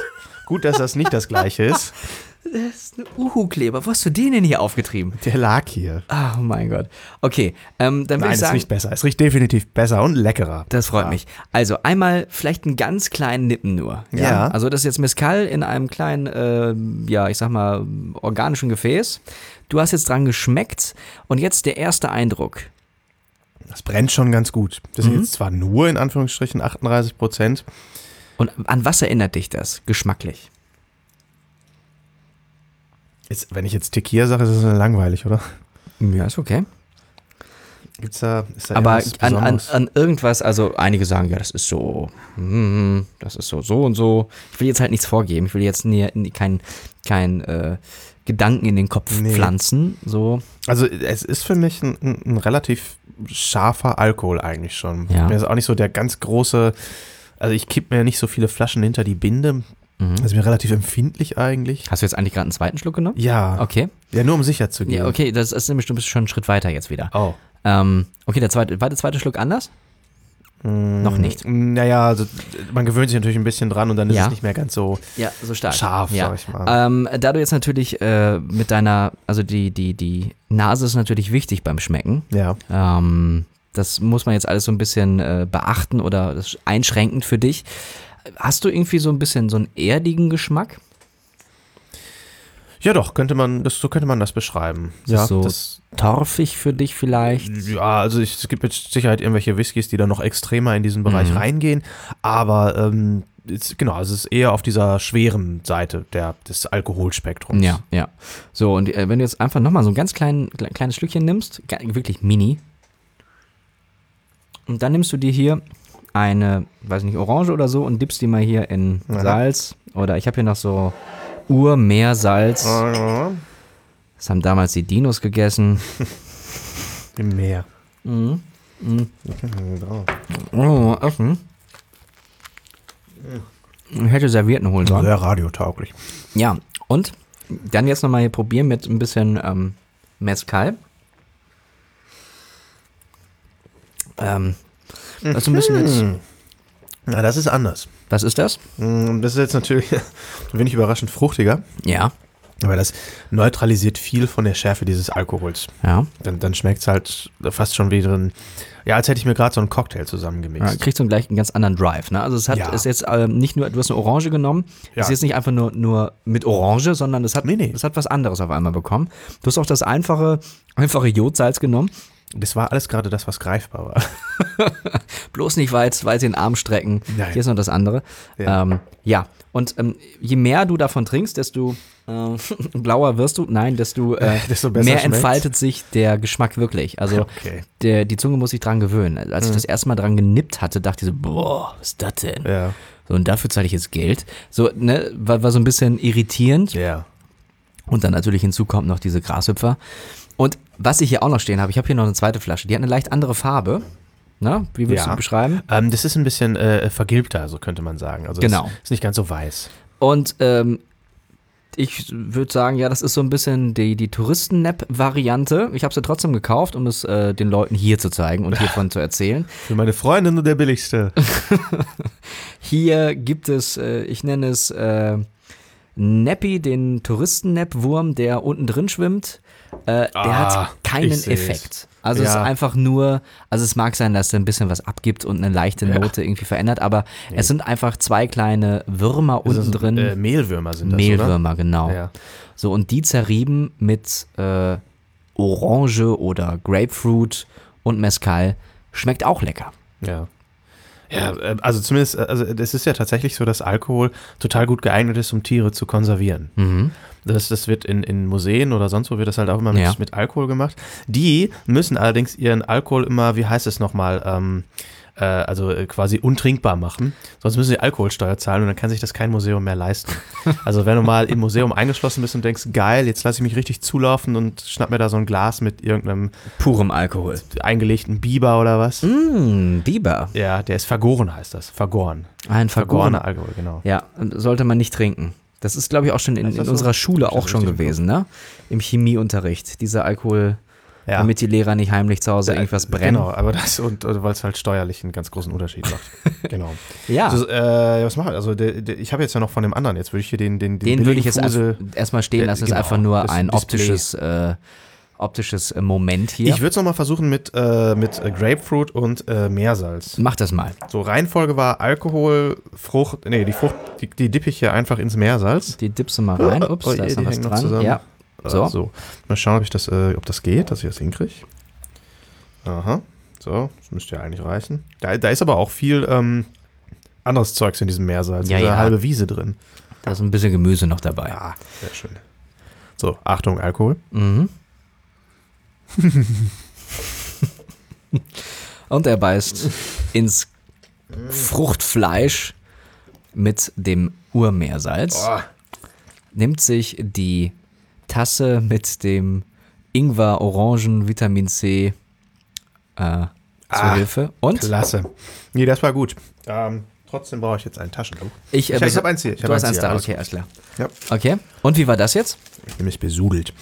Gut, dass das nicht das gleiche ist. Das ist ein Uhu-Kleber. Wo hast du den denn hier aufgetrieben? Der lag hier. Oh mein Gott. Okay, ähm, dann würde Nein, ich es sagen, riecht besser. Es riecht definitiv besser und leckerer. das freut mich. Also einmal vielleicht einen ganz kleinen Nippen nur. Ja. Also das ist jetzt Mescal in einem kleinen, äh, ja, ich sag mal, organischen Gefäß. Du hast jetzt dran geschmeckt und jetzt der erste Eindruck. Das brennt schon ganz gut. Das Mhm. sind jetzt zwar nur in Anführungsstrichen 38 Prozent. Und an was erinnert dich das, geschmacklich? Jetzt, wenn ich jetzt Tequila sage, ist das langweilig, oder? Ja, ist okay. Gibt's da, ist da Aber an, an, an irgendwas, also einige sagen, ja, das ist so, hm, das ist so, so und so. Ich will jetzt halt nichts vorgeben. Ich will jetzt nie, nie, kein, kein äh, Gedanken in den Kopf Nee. pflanzen. So. Also es ist für mich ein, ein, ein relativ scharfer Alkohol eigentlich schon. Ja. Mir ist auch nicht so der ganz große, also ich kipp mir nicht so viele Flaschen hinter die Binde. Mhm. Ist mir relativ empfindlich eigentlich. Hast du jetzt eigentlich gerade einen zweiten Schluck genommen? Ja, Okay. ja nur um sicher zu gehen. Ja, okay, das ist nämlich, du bist schon einen Schritt weiter jetzt wieder. Oh. Ähm, okay, der zweite, war der zweite Schluck anders? Noch nicht. Naja, also man gewöhnt sich natürlich ein bisschen dran und dann ist Ja. es nicht mehr ganz so Ja, so stark. scharf, ja. sag ich mal. Ähm, da du jetzt natürlich äh, mit deiner, also die, die, die Nase ist natürlich wichtig beim Schmecken. Ja. Ähm, das muss man jetzt alles so ein bisschen äh, beachten oder das ist einschränkend für dich. Hast du irgendwie so ein bisschen so einen erdigen Geschmack? Ja, doch, könnte man, das, so könnte man das beschreiben. Ja, so das, torfig für dich vielleicht? ja, also ich, es gibt mit Sicherheit irgendwelche Whiskys, die dann noch extremer in diesen Bereich Mhm. reingehen, aber ähm, es, genau, es ist eher auf dieser schweren Seite der, des Alkoholspektrums. Ja, ja. So, und äh, wenn du jetzt einfach nochmal so ein ganz klein, kle- kleines Schlückchen nimmst, wirklich mini, und dann nimmst du dir hier eine, weiß nicht, Orange oder so und dippst die mal hier in Ja. Salz. Oder ich habe hier noch so Urmeersalz. Ja, Das haben damals die Dinos gegessen. Im Meer. Mhm. Mhm. Oh, Essen. Ich hätte Servietten holen sollen. Sehr radiotauglich. Ja, und dann jetzt nochmal hier probieren mit ein bisschen ähm, Mezcal. Ähm, das ist ein bisschen jetzt. Na, das ist anders. Was ist das? Mm, Das ist jetzt natürlich ein wenig überraschend fruchtiger, Ja. aber das neutralisiert viel von der Schärfe dieses Alkohols. Ja. Dann, dann schmeckt es halt fast schon wie drin, ja, als hätte ich mir gerade so einen Cocktail ja zusammengemixt. kriegst du gleich einen ganz anderen Drive. Ne? Also es hat Ja. ist jetzt ähm, nicht nur, du hast eine Orange genommen, Ja. ist jetzt nicht einfach nur, nur mit Orange, sondern es hat, Nee, nee. es hat was anderes auf einmal bekommen. Du hast auch das einfache, einfache Jodsalz genommen. Das war alles gerade das, was greifbar war. Bloß nicht weit, weit den Arm strecken. Nein. Hier ist noch das andere. Ja. Ähm, ja. und ähm, je mehr du davon trinkst, desto äh, blauer wirst du. Nein, desto, äh, Desto besser mehr schmeckt's. entfaltet sich der Geschmack wirklich. Also Okay. der, die Zunge muss sich dran gewöhnen. Als Mhm. ich das erste Mal dran genippt hatte, dachte ich so, boah, was ist das denn? Ja. So, und dafür zahle ich jetzt Geld. So, ne, war, war so ein bisschen irritierend. Ja. Und dann natürlich hinzu kommt noch diese Grashüpfer. Und was ich hier auch noch stehen habe, ich habe hier noch eine zweite Flasche, die hat eine leicht andere Farbe. Na, wie würdest Ja. du beschreiben? Ähm, das ist ein bisschen äh, vergilbter, so könnte man sagen. Also Genau. Ist, ist nicht ganz so weiß. Und ähm, Ich würde sagen, ja, das ist so ein bisschen die, die Touristen-Nap-Variante. Ich habe sie trotzdem gekauft, um es äh, den Leuten hier zu zeigen und hiervon zu erzählen. Für meine Freundin nur der billigste. Hier gibt es, äh, ich nenne es äh, Nappy, den Touristen-Nap-Wurm, der unten drin schwimmt. Äh, der Ah, hat keinen ich seh's. Effekt. Also es ist Ja. einfach nur, also es mag sein, dass er ein bisschen was abgibt und eine leichte Ja. Note irgendwie verändert, aber es sind einfach zwei kleine Würmer unten drin. Äh, Mehlwürmer sind das, Mehlwürmer, genau. oder? Ja. So, und die zerrieben mit äh, Orange oder Grapefruit und Mezcal. Schmeckt auch lecker. Ja. Ja, äh, also zumindest, äh, also es ist ja tatsächlich so, dass Alkohol total gut geeignet ist, um Tiere zu konservieren. Mhm. Das, das wird in, in Museen oder sonst wo wird das halt auch immer mit, Ja. mit Alkohol gemacht. Die müssen allerdings ihren Alkohol immer, wie heißt es nochmal, ähm, äh, also äh, quasi untrinkbar machen. Sonst müssen sie Alkoholsteuer zahlen und dann kann sich das kein Museum mehr leisten. Also wenn du mal im Museum eingeschlossen bist und denkst, geil, jetzt lasse ich mich richtig zulaufen und schnapp mir da so ein Glas mit irgendeinem Purem Alkohol. eingelegten Biber oder was. Mmh, Biber. Ja, der ist vergoren, heißt das. Vergoren. Ein. Vergorener Alkohol, genau. Ja, sollte man nicht trinken. Das ist, glaube ich, auch schon in, in so? unserer Schule ich auch schon gewesen, ne? Im Chemieunterricht. Dieser Alkohol, Ja. damit die Lehrer nicht heimlich zu Hause irgendwas brennen. Genau, aber das und, und weil es halt steuerlich einen ganz großen Unterschied macht. genau. Ja, Also, äh, was machen wir? Also, der, der, ich habe jetzt ja noch von dem anderen. Jetzt würde ich hier den den den würde ich jetzt erst, erstmal stehen lassen. Das genau, ist einfach nur ein optisches, äh, optisches äh, Moment hier. Ich würde es nochmal versuchen mit, äh, mit äh, Grapefruit und äh, Meersalz. Mach das mal. So, Reihenfolge war Alkohol, Frucht, nee, die Frucht, die, die dippe ich hier einfach ins Meersalz. Die dippst du mal rein. Ups, Oh, da ist noch was noch dran. zusammen. Ja, So. Äh, so. Mal schauen, ob, ich das, äh, ob das geht, dass ich das hinkriege. Aha. So, das müsste ja eigentlich reichen. Da, da ist aber auch viel ähm, anderes Zeugs in diesem Meersalz. Ja, Diese ja. halbe Wiese drin. da ist ein bisschen Gemüse noch dabei. Ja, sehr schön. So, Achtung, Alkohol. Mhm. Und er beißt ins Fruchtfleisch mit dem Urmeersalz, Oh, nimmt sich die Tasse mit dem Ingwer, Orangen, Vitamin C äh, zur Ah, Hilfe. Und klasse. Nee, das war gut. Ähm, trotzdem brauche ich jetzt ein Taschentuch. ich, äh, Ich- ich beso- hab eins hier, ich du hast eins da, okay, alles klar. Ja. Okay. Und wie war das jetzt? Ich bin mich besudelt.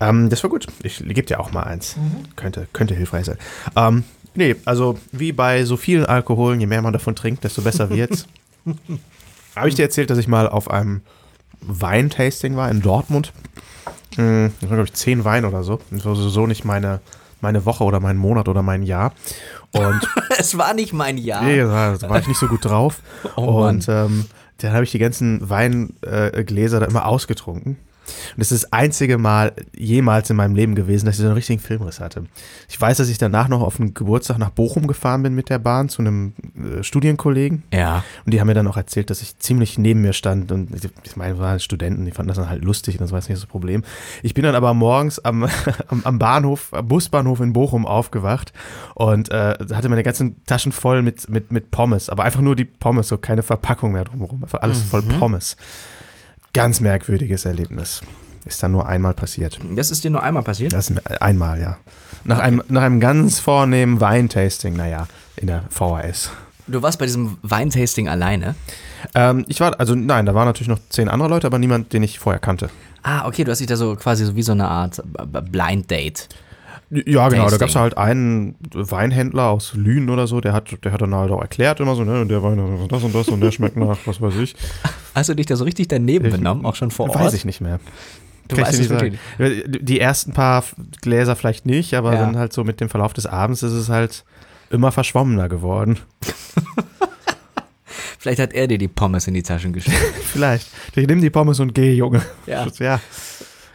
Ähm, das war gut. Ich gebe dir auch mal eins. Könnte, könnte hilfreich sein. Ähm, nee, also wie bei so vielen Alkoholen, je mehr man davon trinkt, desto besser wird's. Habe ich dir erzählt, dass ich mal auf einem Weintasting war in Dortmund? Hm, Das war, glaube ich, zehn Wein oder so. Das war so nicht meine, meine Woche oder mein Monat oder mein Jahr. Und es war nicht mein Jahr. Nee, da war ich nicht so gut drauf. Oh und ähm, dann habe ich die ganzen Weingläser Gläser da immer ausgetrunken. Und das ist das einzige Mal jemals in meinem Leben gewesen, dass ich so einen richtigen Filmriss hatte. Ich weiß, dass ich danach noch auf einen Geburtstag nach Bochum gefahren bin mit der Bahn zu einem äh, Studienkollegen. Ja. Und die haben mir dann auch erzählt, dass ich ziemlich neben mir stand. Und ich meine, waren Studenten, die fanden das dann halt lustig und das war jetzt nicht das Problem. Ich bin dann aber morgens am, am, Bahnhof, am Busbahnhof in Bochum aufgewacht und äh, hatte meine ganzen Taschen voll mit, mit, mit Pommes. Aber einfach nur die Pommes, so keine Verpackung mehr drumherum. Einfach alles voll Pommes. Ganz merkwürdiges Erlebnis. Ist dann nur einmal passiert. Das ist dir nur einmal passiert? Das ist einmal, ja. Nach, einem, nach einem ganz vornehmen Weintasting, naja, in der VHS. Du warst bei diesem Weintasting alleine. Ähm, ich war, also nein, da waren natürlich noch zehn andere Leute, aber niemand, den ich vorher kannte. Ah, okay, du hast dich da so quasi so wie so eine Art Blind Date. Ja, genau, da Tasting. gab es halt einen Weinhändler aus Lünen oder so, der hat, der hat dann halt auch erklärt immer so, ne, der Wein hat das und das und der schmeckt nach, was weiß ich. Hast du dich da so richtig daneben benommen, auch schon vor Ort? Weiß ich nicht mehr. Du Kann ich weißt dir es nicht sagen. Die ersten paar Gläser vielleicht nicht, aber Ja. dann halt so mit dem Verlauf des Abends ist es halt immer verschwommener geworden. Vielleicht hat er dir die Pommes in die Taschen gesteckt. Vielleicht. Ich nehme die Pommes und gehe, Junge. Ja. ja.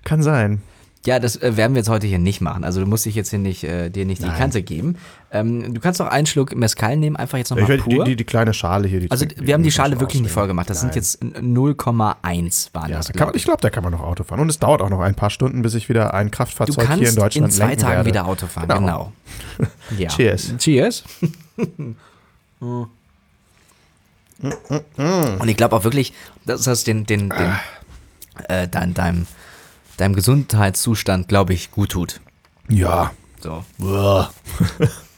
Kann sein. Ja, das äh, werden wir jetzt heute hier nicht machen. Also du musst dich jetzt hier nicht, äh, dir nicht die Nein. Kante geben. Ähm, du kannst noch einen Schluck Mezcal nehmen, einfach jetzt nochmal die, pur. die, die kleine Schale hier. Die also wir haben die Schale wirklich nicht voll gemacht. Das sind Nein. jetzt 0,1 waren Ja, das. da kann glaub man, ich glaube, da kann man noch Auto fahren. Und es dauert auch noch ein paar Stunden, bis ich wieder ein Kraftfahrzeug hier in Deutschland in zwei lenken Tagen werde. wieder Auto fahren, Genau. genau. Ja. Cheers. Cheers. Und ich glaube auch wirklich, dass das den, den, den äh, dein, deinem, deinem Gesundheitszustand, glaube ich, gut tut. Ja. So.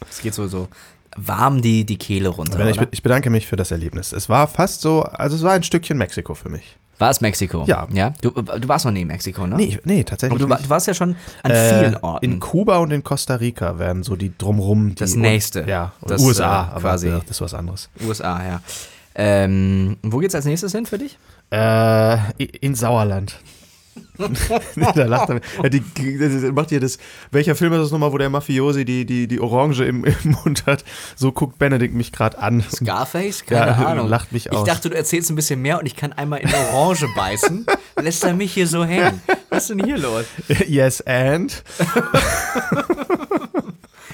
Es geht so, so warm die, die Kehle runter. Aber ich, ich bedanke mich für das Erlebnis. Es war fast so, also es war ein Stückchen Mexiko für mich. War es Mexiko? Ja. ja? Du, du warst noch nie in Mexiko, ne? Nee, nee tatsächlich. Aber du, du warst ja schon an Äh, vielen Orten. In Kuba und in Costa Rica werden so die drumrum. Die Das nächste. Ja, Das, USA, äh, aber quasi. ja, das ist was anderes. USA, ja. Ähm, wo geht's als nächstes hin für dich? Äh, in Sauerland. nee, da lacht er. Die, macht ihr das. Welcher Film ist das nochmal, wo der Mafiosi die, die, die Orange im, im Mund hat? So guckt Benedikt mich gerade an. Scarface? Keine Ja, Ahnung. lacht mich ich aus. dachte, du erzählst ein bisschen mehr und ich kann einmal in Orange beißen. Lässt er mich hier so hängen. Was ist denn hier los? yes, and?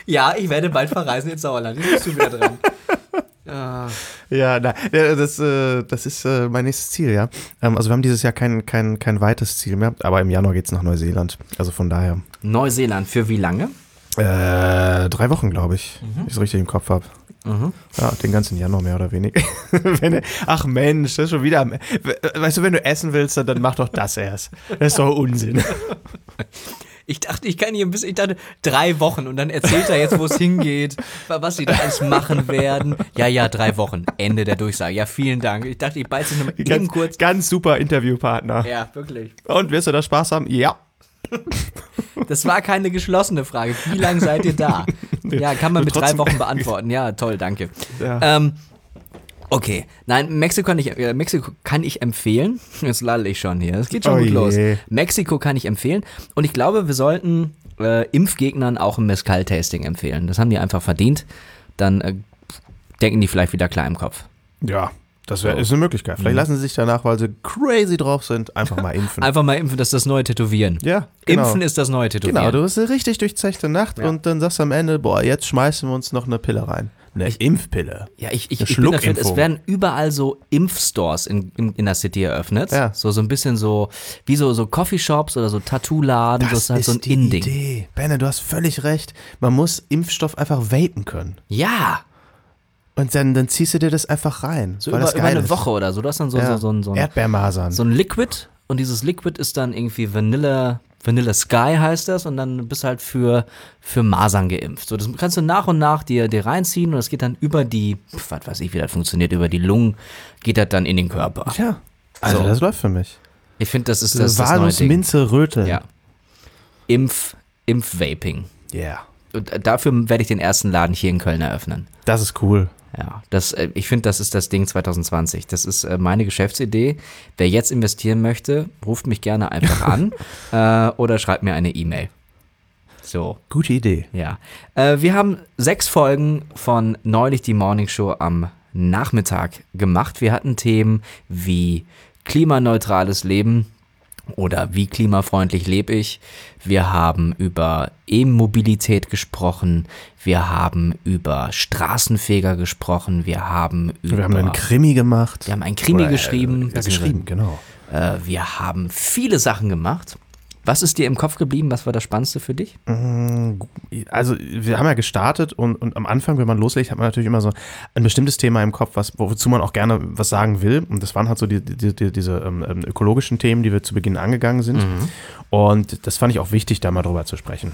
Ja, ich werde bald verreisen ins Sauerland. Jetzt bist du wieder dran. Ah, Ja, na, das, äh, das ist äh, mein nächstes Ziel, ja. Ähm, also wir haben dieses Jahr kein, kein, kein weites Ziel mehr, aber im Januar geht's nach Neuseeland. Also von daher. Neuseeland, für wie lange? Äh, drei Wochen, glaube ich, wenn ich es richtig im Kopf habe. Ja, den ganzen Januar mehr oder weniger. wenn, ach Mensch, das ist schon wieder. Weißt du, wenn du essen willst, dann, dann mach doch das erst. Das ist doch Unsinn. Ich dachte, ich kann hier ein bisschen, ich dachte, drei Wochen und dann erzählt er jetzt, wo es hingeht, was sie da alles machen werden. Ja, ja, drei Wochen. Ende der Durchsage. Ja, vielen Dank. Ich dachte, ich beiße nur eben Ganz, kurz. ganz super Interviewpartner. Ja, wirklich. Und wirst du da Spaß haben? Ja. Das war keine geschlossene Frage. Wie lange seid ihr da? Ja, kann man mit drei Wochen beantworten. Ja, toll, danke. Ja. Ähm, okay, nein, Mexiko kann, ich, äh, Mexiko kann ich empfehlen. Jetzt lalle ich schon hier. Es geht schon Oh gut los. je. Mexiko kann ich empfehlen. Und ich glaube, wir sollten äh, Impfgegnern auch ein Mezcal-Tasting empfehlen. Das haben die einfach verdient. Dann äh, denken die vielleicht wieder klar im Kopf. Ja, das wär, ist eine Möglichkeit. Vielleicht lassen sie sich danach, weil sie crazy drauf sind, einfach mal impfen. Einfach mal impfen, das ist das neue Tätowieren. ja, genau. Impfen ist das neue Tätowieren. Genau, du hast eine richtig durchzechte Nacht Ja. und dann sagst du am Ende, boah, jetzt schmeißen wir uns noch eine Pille rein. Eine Impfpille. Ja, ich, ich, ich bin dafür, es werden überall so Impfstores in, in, in der City eröffnet. Ja. So, so ein bisschen so, wie so, so Coffeeshops oder so Tattoo-Laden. Das ist halt so ein Inding. Idee. Benne, du hast völlig recht. Man muss Impfstoff einfach vapen können. Ja, Und dann, dann ziehst du dir das einfach rein. so über, das über eine ist. Woche oder so. Du hast dann so, Ja. so, so, ein- so, ein, Erdbeermasern. so ein Liquid und dieses Liquid ist dann irgendwie Vanilla, Vanilla Sky heißt das und dann bist du halt für, für Masern geimpft. So, das kannst du nach und nach dir, dir reinziehen und das geht dann über die, was weiß ich, wie das funktioniert, über die Lungen geht das dann in den Körper. ja, also So. das läuft für mich. Ich finde, das ist das, das Walnuss. Minze, Röte. Ja. Impf, Impf-Vaping. Yeah. Und äh, dafür werde ich den ersten Laden hier in Köln eröffnen. Das ist cool. Ja, das, äh, ich finde, das ist das Ding 2020. Das ist äh, meine Geschäftsidee. Wer jetzt investieren möchte, ruft mich gerne einfach an äh, oder schreibt mir eine E-Mail. So, Gute Idee. ja. Äh, wir haben sechs Folgen von Neulich die Morning Show am Nachmittag gemacht. Wir hatten Themen wie klimaneutrales Leben oder wie klimafreundlich lebe ich. Wir haben über E-Mobilität gesprochen. Wir haben über Straßenfeger gesprochen. Wir haben über Wir haben einen Krimi gemacht. wir haben ein Krimi Oder, äh, geschrieben. Ja, geschrieben, genau. Äh, wir haben viele Sachen gemacht. Was ist dir im Kopf geblieben? Was war das Spannendste für dich? Also, wir haben ja gestartet und, und am Anfang, wenn man loslegt, hat man natürlich immer so ein bestimmtes Thema im Kopf, was, wozu man auch gerne was sagen will. Und das waren halt so die, die, die, diese ähm, ähm, ökologischen Themen, die wir zu Beginn angegangen sind. Und das fand ich auch wichtig, da mal drüber zu sprechen.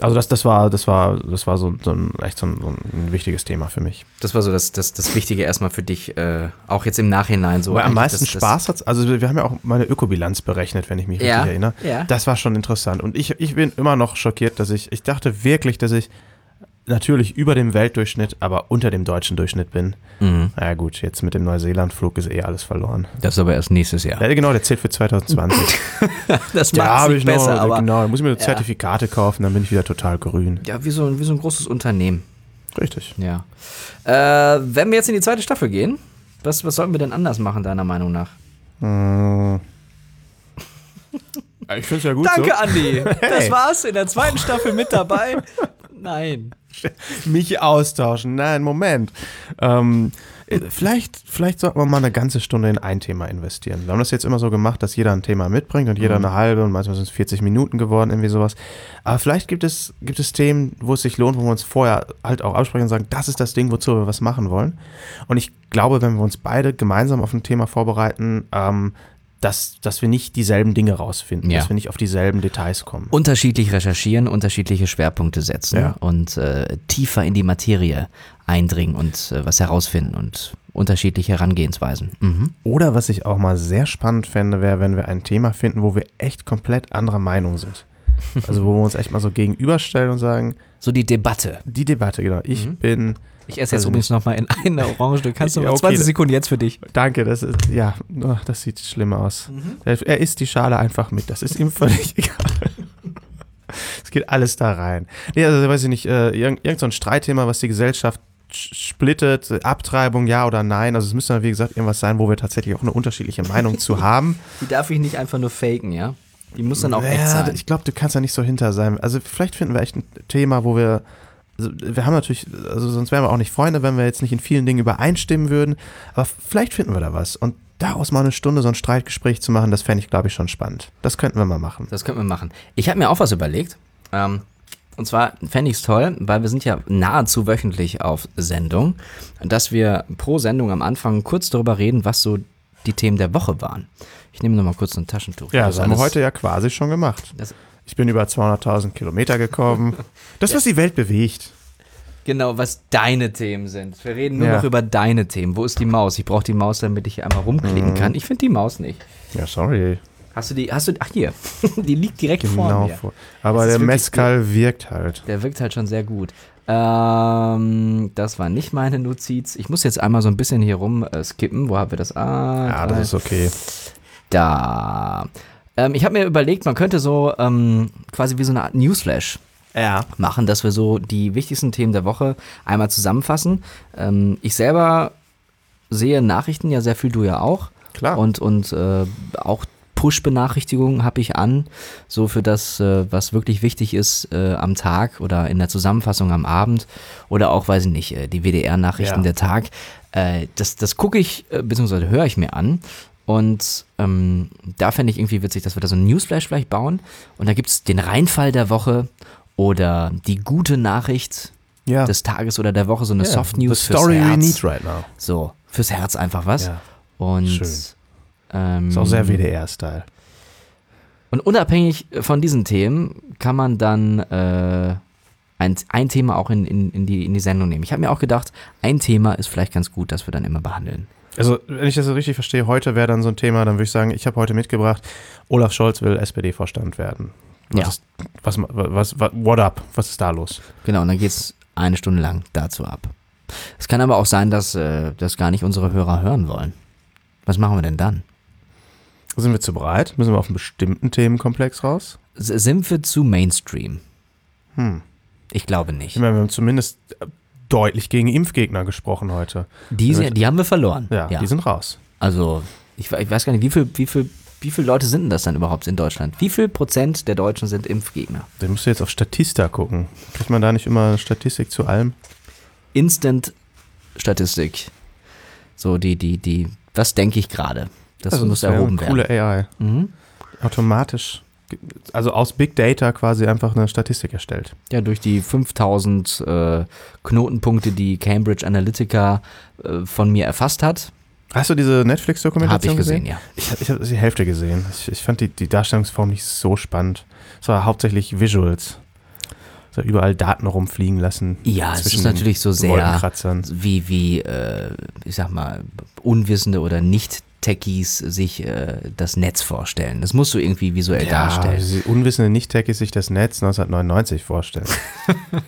Also das, das war, das war, das war so, so ein, echt so ein, so ein wichtiges Thema für mich. Das war so das, das, das Wichtige erstmal für dich, äh, auch jetzt im Nachhinein so. Weil am meisten das, Spaß hat also wir haben ja auch meine Ökobilanz berechnet, wenn ich mich Ja, richtig erinnere. ja. Das war schon interessant. Und ich, ich bin immer noch schockiert, dass ich, ich dachte wirklich, dass ich natürlich über dem Weltdurchschnitt, aber unter dem deutschen Durchschnitt bin. Mhm. Na ja, gut, jetzt mit dem Neuseeland-Flug ist eh alles verloren. Das ist aber erst nächstes Jahr. Ja, genau, der zählt für 2020. Das da macht habe es ich nicht noch, besser, aber genau, da muss ich mir Ja. Zertifikate kaufen, dann bin ich wieder total grün. ja, wie so, wie so ein großes Unternehmen. Richtig. Ja. Äh, wenn wir jetzt in die zweite Staffel gehen, was, was sollten wir denn anders machen, deiner Meinung nach? Hm. Ich finde es ja gut Danke, Andi. Das war's in der zweiten Staffel mit dabei. Nein. Mich austauschen. Nein, Moment. Ähm, äh, vielleicht, vielleicht sollten wir mal eine ganze Stunde in ein Thema investieren. Wir haben das jetzt immer so gemacht, dass jeder ein Thema mitbringt und jeder eine halbe und manchmal sind es 40 Minuten geworden, irgendwie sowas. Aber vielleicht gibt es, gibt es Themen, wo es sich lohnt, wo wir uns vorher halt auch absprechen und sagen, das ist das Ding, wozu wir was machen wollen. Und ich glaube, wenn wir uns beide gemeinsam auf ein Thema vorbereiten, ähm, dass, dass wir nicht dieselben Dinge rausfinden, Ja. dass wir nicht auf dieselben Details kommen. Unterschiedlich recherchieren, unterschiedliche Schwerpunkte setzen Ja. und äh, tiefer in die Materie eindringen und äh, was herausfinden und unterschiedliche Herangehensweisen. Mhm. Oder was ich auch mal sehr spannend fände, wäre, wenn wir ein Thema finden, wo wir echt komplett anderer Meinung sind. Also wo wir uns echt mal so gegenüberstellen und sagen, So die Debatte. die Debatte, genau. Ich Mhm. bin, Ich esse jetzt Also übrigens nochmal in eine Orange. Du kannst noch Ja, mal okay. 20 Sekunden jetzt für dich. danke, das ist, ja, oh, das sieht schlimm aus. Er, er isst die Schale einfach mit, das ist ihm völlig egal. Es geht alles da rein. Nee, also weiß ich nicht, äh, irgend, irgend so ein Streitthema, was die Gesellschaft sch- splittet, Abtreibung, ja oder nein. Also es müsste dann, wie gesagt, irgendwas sein, wo wir tatsächlich auch eine unterschiedliche Meinung zu haben. Die darf ich nicht einfach nur faken, ja? Die muss dann auch ja, echt sein. Ich glaube, du kannst da nicht so hinter sein. Also vielleicht finden wir echt ein Thema, wo wir. Also wir haben natürlich, also sonst wären wir auch nicht Freunde, wenn wir jetzt nicht in vielen Dingen übereinstimmen würden. Aber vielleicht finden wir da was. Und daraus mal eine Stunde so ein Streitgespräch zu machen, das fände ich, glaube ich, schon spannend. Das könnten wir mal machen. Das könnten wir machen. Ich habe mir auch was überlegt. Ähm, und zwar fände ich es toll, weil wir sind ja nahezu wöchentlich auf Sendung, dass wir pro Sendung am Anfang kurz darüber reden, was so die Themen der Woche waren. Ich nehme nochmal kurz ein Taschentuch. Ja, Das das haben wir heute ja quasi schon gemacht. Ich bin über 200.000 Kilometer gekommen. Das, was die Welt bewegt. Genau, was deine Themen sind. Wir reden nur Ja. noch über deine Themen. Wo ist die Maus? Ich brauche die Maus, damit ich hier einmal rumklicken Mhm. kann. Ich finde die Maus nicht. Ja, sorry. Hast du die, hast du, ach hier, die liegt direkt vor Genau. mir. Vor. Aber der Mezcal wirkt halt. Der wirkt halt schon sehr gut. Ähm, das war nicht meine Notiz. Ich muss jetzt einmal so ein bisschen hier rum äh, skippen. Wo haben wir das? Ah, Ja, drei. das ist okay. da. Ähm, ich habe mir überlegt, man könnte so ähm, quasi wie so eine Art Newsflash Ja. machen, dass wir so die wichtigsten Themen der Woche einmal zusammenfassen. Ähm, ich selber sehe Nachrichten ja sehr viel, du ja auch. Klar. Und, und äh, auch Push-Benachrichtigungen habe ich an, so für das, äh, was wirklich wichtig ist äh, am Tag oder in der Zusammenfassung am Abend oder auch, weiß ich nicht, äh, die WDR-Nachrichten Ja. der Tag. Äh, das das gucke ich, äh, beziehungsweise höre ich mir an. Und ähm, da fände ich irgendwie witzig, dass wir da so einen Newsflash vielleicht bauen. Und da gibt es den Reinfall der Woche oder die gute Nachricht Ja. des Tages oder der Woche, so eine Ja, Soft News The fürs story we Herz. need right now. So, fürs Herz einfach was. Ja. Und Schön. Ähm, Ist auch sehr WDR-Style. Und unabhängig von diesen Themen kann man dann äh, ein, ein Thema auch in, in, in, die, in die Sendung nehmen. Ich habe mir auch gedacht, ein Thema ist vielleicht ganz gut, das wir dann immer behandeln. Also, wenn ich das so richtig verstehe, heute wäre dann so ein Thema, dann würde ich sagen, ich habe heute mitgebracht, Olaf Scholz will SPD-Vorstand werden. Was Ja. ist, was, was, was, what up? Was ist da los? Genau, und dann geht es eine Stunde lang dazu ab. Es kann aber auch sein, dass äh, das gar nicht unsere Hörer hören wollen. Was machen wir denn dann? Sind wir zu breit? Müssen wir auf einen bestimmten Themenkomplex raus? Sind wir zu Mainstream? Hm. Ich glaube Ich nicht. meine, wir haben zumindest äh, deutlich gegen Impfgegner gesprochen heute. Die, sind- die haben wir verloren. Ja, die sind raus. Also, ich, ich weiß gar nicht, wie viel, wie, viel, wie viele Leute sind denn das dann überhaupt in Deutschland? Wie viel Prozent der Deutschen sind Impfgegner? Den musst du jetzt auf Statista gucken. Kriegt man da nicht immer Statistik zu allem? Instant-Statistik. So, die, die, die, was denke ich gerade? Das muss wäre erhoben eine coole AI. werden. Mhm. Automatisch. Also aus Big Data quasi einfach eine Statistik erstellt. Ja, durch die 5000 äh, Knotenpunkte, die Cambridge Analytica äh, von mir erfasst hat, Hast du diese Netflix-Dokumentation habe ich gesehen, ja. Ich, ich habe die Hälfte gesehen. Ich, ich fand die, die Darstellungsform nicht so spannend. Es war hauptsächlich Visuals. So überall Daten rumfliegen lassen. Ja, es ist natürlich so sehr, wie, wie äh, ich sag mal, Unwissende oder Nicht-Techies sich äh, das Netz vorstellen. Das musst du irgendwie visuell Ja, darstellen. unwissende Nicht-Techies sich das Netz 1999 vorstellen.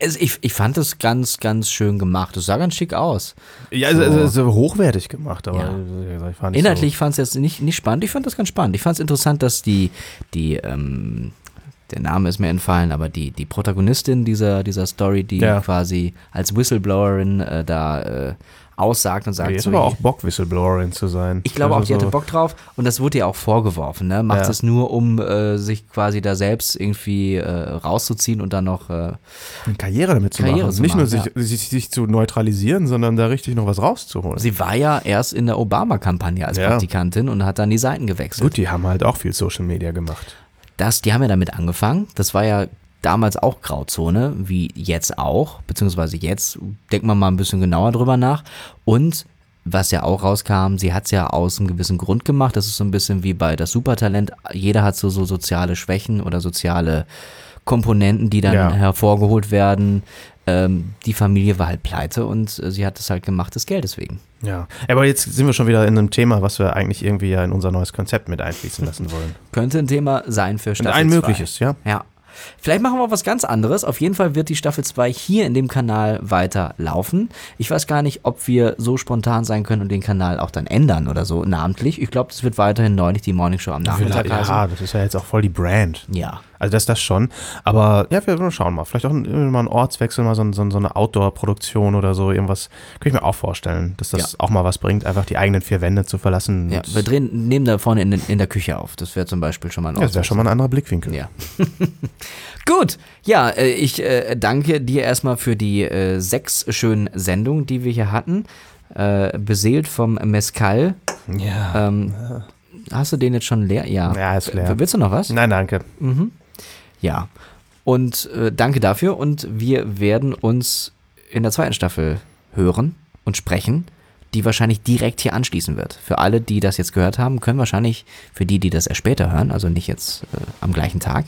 Es, ich, ich fand es ganz, ganz schön gemacht. Es sah ganz schick aus. Ja, also, also, also hochwertig gemacht, aber Ja. ich fand Inhaltlich fand es jetzt nicht, nicht spannend. Ich fand das ganz spannend. Ich fand es interessant, dass die, die ähm, der Name ist mir entfallen, aber die, die Protagonistin dieser, dieser Story, die Ja. quasi als Whistleblowerin äh, da äh, aussagt und sagt, Die hat so, aber auch Bock, Whistleblowerin zu sein. ich glaube auch, Also die hatte Bock drauf und das wurde ihr auch vorgeworfen. Ne? Macht Ja. es nur, um äh, sich quasi da selbst irgendwie äh, rauszuziehen und dann noch äh, eine Karriere damit zu Karriere machen. zu Nicht nur machen, sich, sich, sich zu neutralisieren, sondern da richtig noch was rauszuholen. Sie war ja erst in der Obama-Kampagne als Ja. Praktikantin und hat dann die Seiten gewechselt. Gut, die haben halt auch viel Social Media gemacht. Das, die haben ja damit angefangen. Das war ja damals auch Grauzone, wie jetzt auch, beziehungsweise jetzt denkt man mal ein bisschen genauer drüber nach. Und was ja auch rauskam, sie hat es ja aus einem gewissen Grund gemacht. Das ist so ein bisschen wie bei das Supertalent. Jeder hat so, so soziale Schwächen oder soziale Komponenten, die dann Ja. hervorgeholt werden. Ähm, die Familie war halt pleite und äh, sie hat es halt gemacht des Geldes wegen. Ja. Aber jetzt sind wir schon wieder in einem Thema, was wir eigentlich irgendwie ja in unser neues Konzept mit einfließen lassen wollen. Könnte ein Thema sein für Staffel ein mögliches, ja. Ja. Vielleicht machen wir was ganz anderes. Auf jeden Fall wird die Staffel 2 hier in dem Kanal weiter laufen. Ich weiß gar nicht, ob wir so spontan sein können und den Kanal auch dann ändern oder so namentlich. Ich glaube, das wird weiterhin neulich die Morning Show am Nachmittag. Ja, das ist ja jetzt auch voll die Brand. Ja. Also das das schon. Aber ja, wir schauen mal. Vielleicht auch ein, mal ein Ortswechsel, mal so, so, so eine Outdoor-Produktion oder so. Irgendwas. Könnte ich mir auch vorstellen, dass das Ja. auch mal was bringt, einfach die eigenen vier Wände zu verlassen. Ja, wir drehen, nehmen da vorne in, in der Küche auf. Das wäre zum Beispiel schon mal ein ja, das wäre schon mal ein anderer Blickwinkel. Ja. Gut, ja, äh, ich äh, danke dir erstmal für die äh, sechs schönen Sendungen, die wir hier hatten. Beseelt vom Mescal. Ja. Ähm, hast du den jetzt schon leer? Ja. Ja, ist leer. Willst du noch was? Nein, danke. Ja. Und äh, danke dafür und wir werden uns in der zweiten Staffel hören und sprechen, die wahrscheinlich direkt hier anschließen wird. Für alle, die das jetzt gehört haben, können wahrscheinlich, für die, die das erst später hören, also nicht jetzt äh, am gleichen Tag,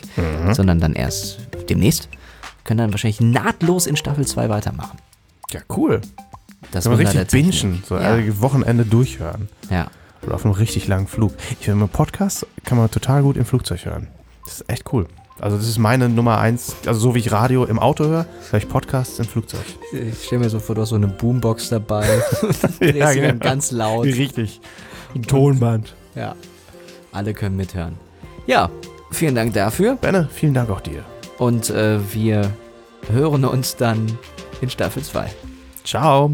sondern dann erst demnächst, können dann wahrscheinlich nahtlos in Staffel 2 weitermachen. Ja, cool. Das Kann man richtig bingen, so Ja. Wochenende durchhören. Ja. Oder auf einem richtig langen Flug. Ich finde, Podcast kann man total gut im Flugzeug hören. Das ist echt cool. Also das ist meine Nummer eins. Also so wie ich Radio im Auto höre, höre ich Podcasts im Flugzeug. Ich stelle mir so vor, du hast so eine Boombox dabei. Ja, genau. ganz laut. Richtig. Ein Tonband. Ja. Alle können mithören. Ja, vielen Dank dafür. Benne, vielen Dank auch dir. Und äh, wir hören uns dann in Staffel 2. Ciao.